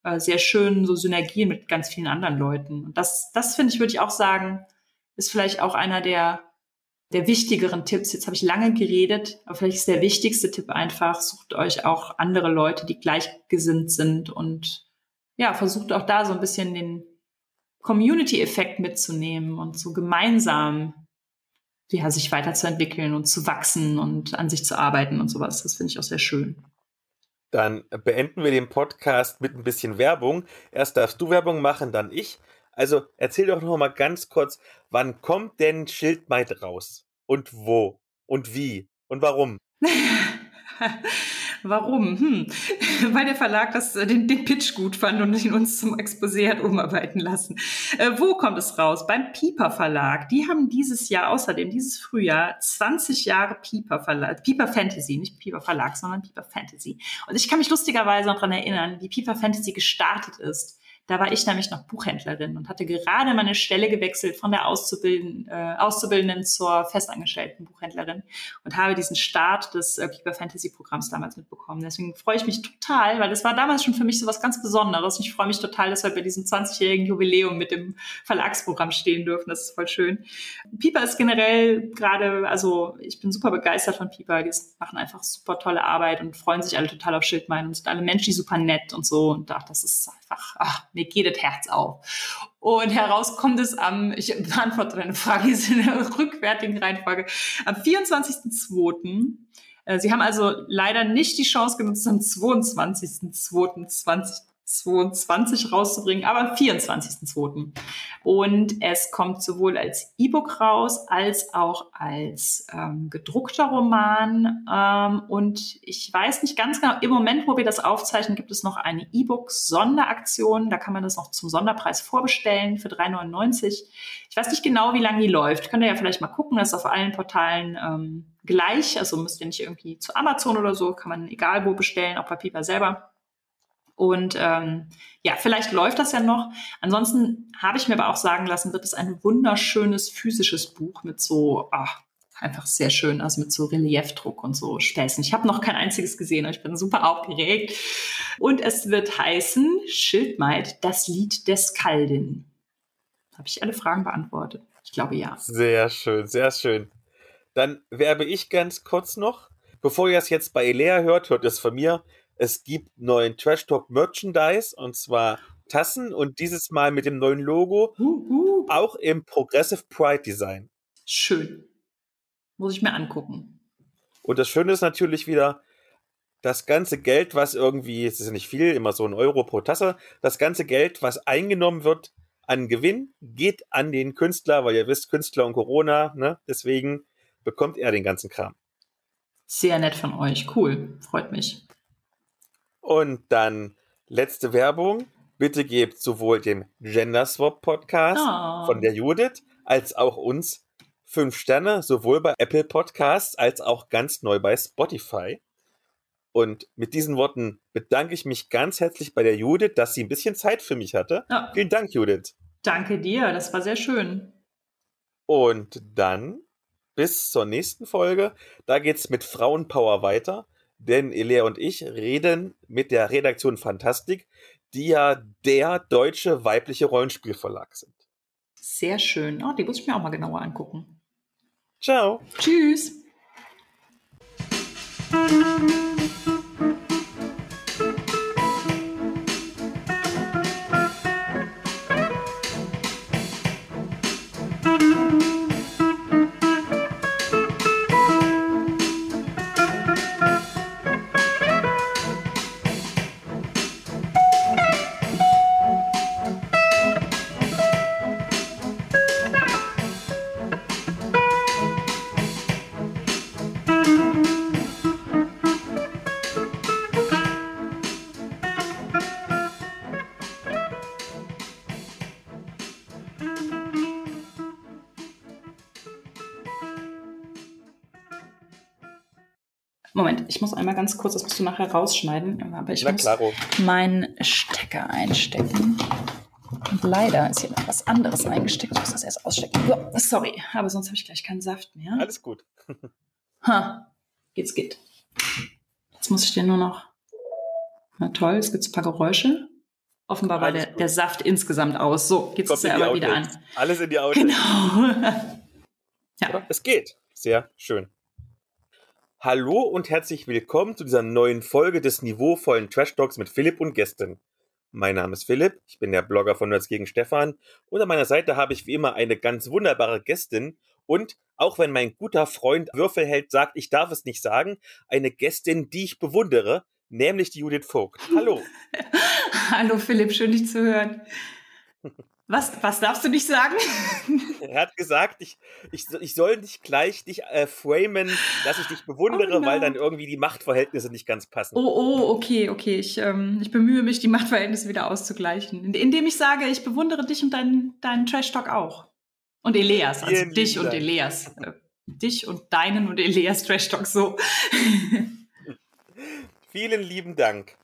äh, sehr schönen so Synergien mit ganz vielen anderen Leuten. Und das, das finde ich, würde ich auch sagen, ist vielleicht auch einer der, der wichtigeren Tipps. Jetzt habe ich lange geredet, aber vielleicht ist der wichtigste Tipp einfach, sucht euch auch andere Leute, die gleichgesinnt sind und ja, versucht auch da so ein bisschen den Community-Effekt mitzunehmen und so gemeinsam ja, sich weiterzuentwickeln und zu wachsen und an sich zu arbeiten und sowas. Das finde ich auch sehr schön. Dann beenden wir den Podcast mit ein bisschen Werbung. Erst darfst du Werbung machen, dann ich. Also erzähl doch noch mal ganz kurz, wann kommt denn Schildmeid raus? Und wo? Und wie? Und warum? [LAUGHS] Warum? Hm. [LAUGHS] Weil der Verlag das, äh, den, den Pitch gut fand und ihn uns zum Exposé hat umarbeiten lassen. Äh, wo kommt es raus? Beim Piper Verlag. Die haben dieses Jahr, außerdem dieses Frühjahr, 20 Jahre Piper Verlag, Piper Fantasy, nicht Piper Verlag, sondern Piper Fantasy. Und ich kann mich lustigerweise noch dran erinnern, wie Piper Fantasy gestartet ist. Da war ich nämlich noch Buchhändlerin und hatte gerade meine Stelle gewechselt von der Auszubilden, äh, Auszubildenden zur festangestellten Buchhändlerin und habe diesen Start des äh, Keeper Fantasy Programms damals mitbekommen. Deswegen freue ich mich total, weil das war damals schon für mich so was ganz Besonderes. Ich freue mich total, dass wir bei diesem 20-jährigen Jubiläum mit dem Verlagsprogramm stehen dürfen. Das ist voll schön. Piper ist generell gerade, also ich bin super begeistert von Piper. Die machen einfach super tolle Arbeit und freuen sich alle total auf Schildmein und sind alle Menschen super nett und so. Und ach, das ist einfach, ach, mir geht das Herz auf. Und heraus kommt es am, ich beantworte deine Frage, [LAUGHS] ist in der rückwärtigen Reihenfolge, am 24.02. Äh, Sie haben also leider nicht die Chance genutzt, am 22.02.20 22 rauszubringen, aber am 24.02. Und es kommt sowohl als E-Book raus als auch als ähm, gedruckter Roman. Ähm, und ich weiß nicht ganz genau, im Moment, wo wir das aufzeichnen, gibt es noch eine E-Book-Sonderaktion. Da kann man das noch zum Sonderpreis vorbestellen für 3,99. Ich weiß nicht genau, wie lange die läuft. Könnt ihr ja vielleicht mal gucken. Das ist auf allen Portalen ähm, gleich. Also müsst ihr nicht irgendwie zu Amazon oder so. Kann man egal wo bestellen, auch bei Piper selber. Und ähm, ja, vielleicht läuft das ja noch. Ansonsten habe ich mir aber auch sagen lassen, wird es ein wunderschönes physisches Buch mit so, ach, einfach sehr schön, also mit so Reliefdruck und so Späßen. Ich habe noch kein einziges gesehen, aber ich bin super aufgeregt. Und es wird heißen Schildmaid, das Lied der Skaldin. Habe ich alle Fragen beantwortet? Ich glaube ja. Sehr schön, sehr schön. Dann werbe ich ganz kurz noch. Bevor ihr es jetzt bei Elea hört, hört es von mir. Es gibt neuen Trash Talk Merchandise und zwar Tassen und dieses Mal mit dem neuen Logo, uh, uh. auch im Progressive Pride Design. Schön. Muss ich mir angucken. Und das Schöne ist natürlich wieder, das ganze Geld, was irgendwie, es ist ja nicht viel, immer so ein Euro pro Tasse, das ganze Geld, was eingenommen wird an Gewinn, geht an den Künstler, weil ihr wisst, Künstler und Corona, ne? Deswegen bekommt er den ganzen Kram. Sehr nett von euch. Cool. Freut mich. Und dann letzte Werbung. Bitte gebt sowohl dem Gender Swap Podcast oh. von der Judith als auch uns fünf Sterne, sowohl bei Apple Podcasts als auch ganz neu bei Spotify. Und mit diesen Worten bedanke ich mich ganz herzlich bei der Judith, dass sie ein bisschen Zeit für mich hatte. Oh. Vielen Dank, Judith. Danke dir, das war sehr schön. Und dann bis zur nächsten Folge. Da geht's mit Frauenpower weiter denn Elea und ich reden mit der Redaktion Fantastik, die ja der deutsche weibliche Rollenspielverlag sind. Sehr schön. Oh, die muss ich mir auch mal genauer angucken. Ciao. Tschüss. Ganz kurz, das musst du nachher rausschneiden, aber ich Na, muss klaro. meinen Stecker einstecken. Und leider ist hier noch was anderes eingesteckt. Ich muss das erst ausstecken. So, sorry, aber sonst habe ich gleich keinen Saft mehr. Alles gut. [LAUGHS] ha, geht's geht. Jetzt muss ich den nur noch. Na toll, es gibt ein paar Geräusche. Offenbar war der, der, Saft insgesamt aus. So, geht's es ja aber wieder an. Alles in die Autos. Genau. [LAUGHS] ja. Es geht. Sehr schön. Hallo und herzlich willkommen zu dieser neuen Folge des niveauvollen Trash Talks mit Philipp und Gästen. Mein Name ist Philipp, ich bin der Blogger von Nerds gegen Stefan und an meiner Seite habe ich wie immer eine ganz wunderbare Gästin und auch wenn mein guter Freund Würfelheld sagt, ich darf es nicht sagen, eine Gästin, die ich bewundere, nämlich die Judith Vogt. Hallo. [LAUGHS] Hallo Philipp, schön dich zu hören. [LAUGHS] Was, was darfst du nicht sagen? [LAUGHS] er hat gesagt, ich, ich, ich soll nicht gleich dich äh, framen, dass ich dich bewundere, oh weil dann irgendwie die Machtverhältnisse nicht ganz passen. Oh, oh, okay, okay. Ich, ähm, ich bemühe mich, die Machtverhältnisse wieder auszugleichen. Indem ich sage, ich bewundere dich und deinen, deinen Trash-Talk auch. Und Elias, also Vielen dich und Dank. Elias. Äh, dich und deinen und Elias Trash-Talk so. [LAUGHS] Vielen lieben Dank.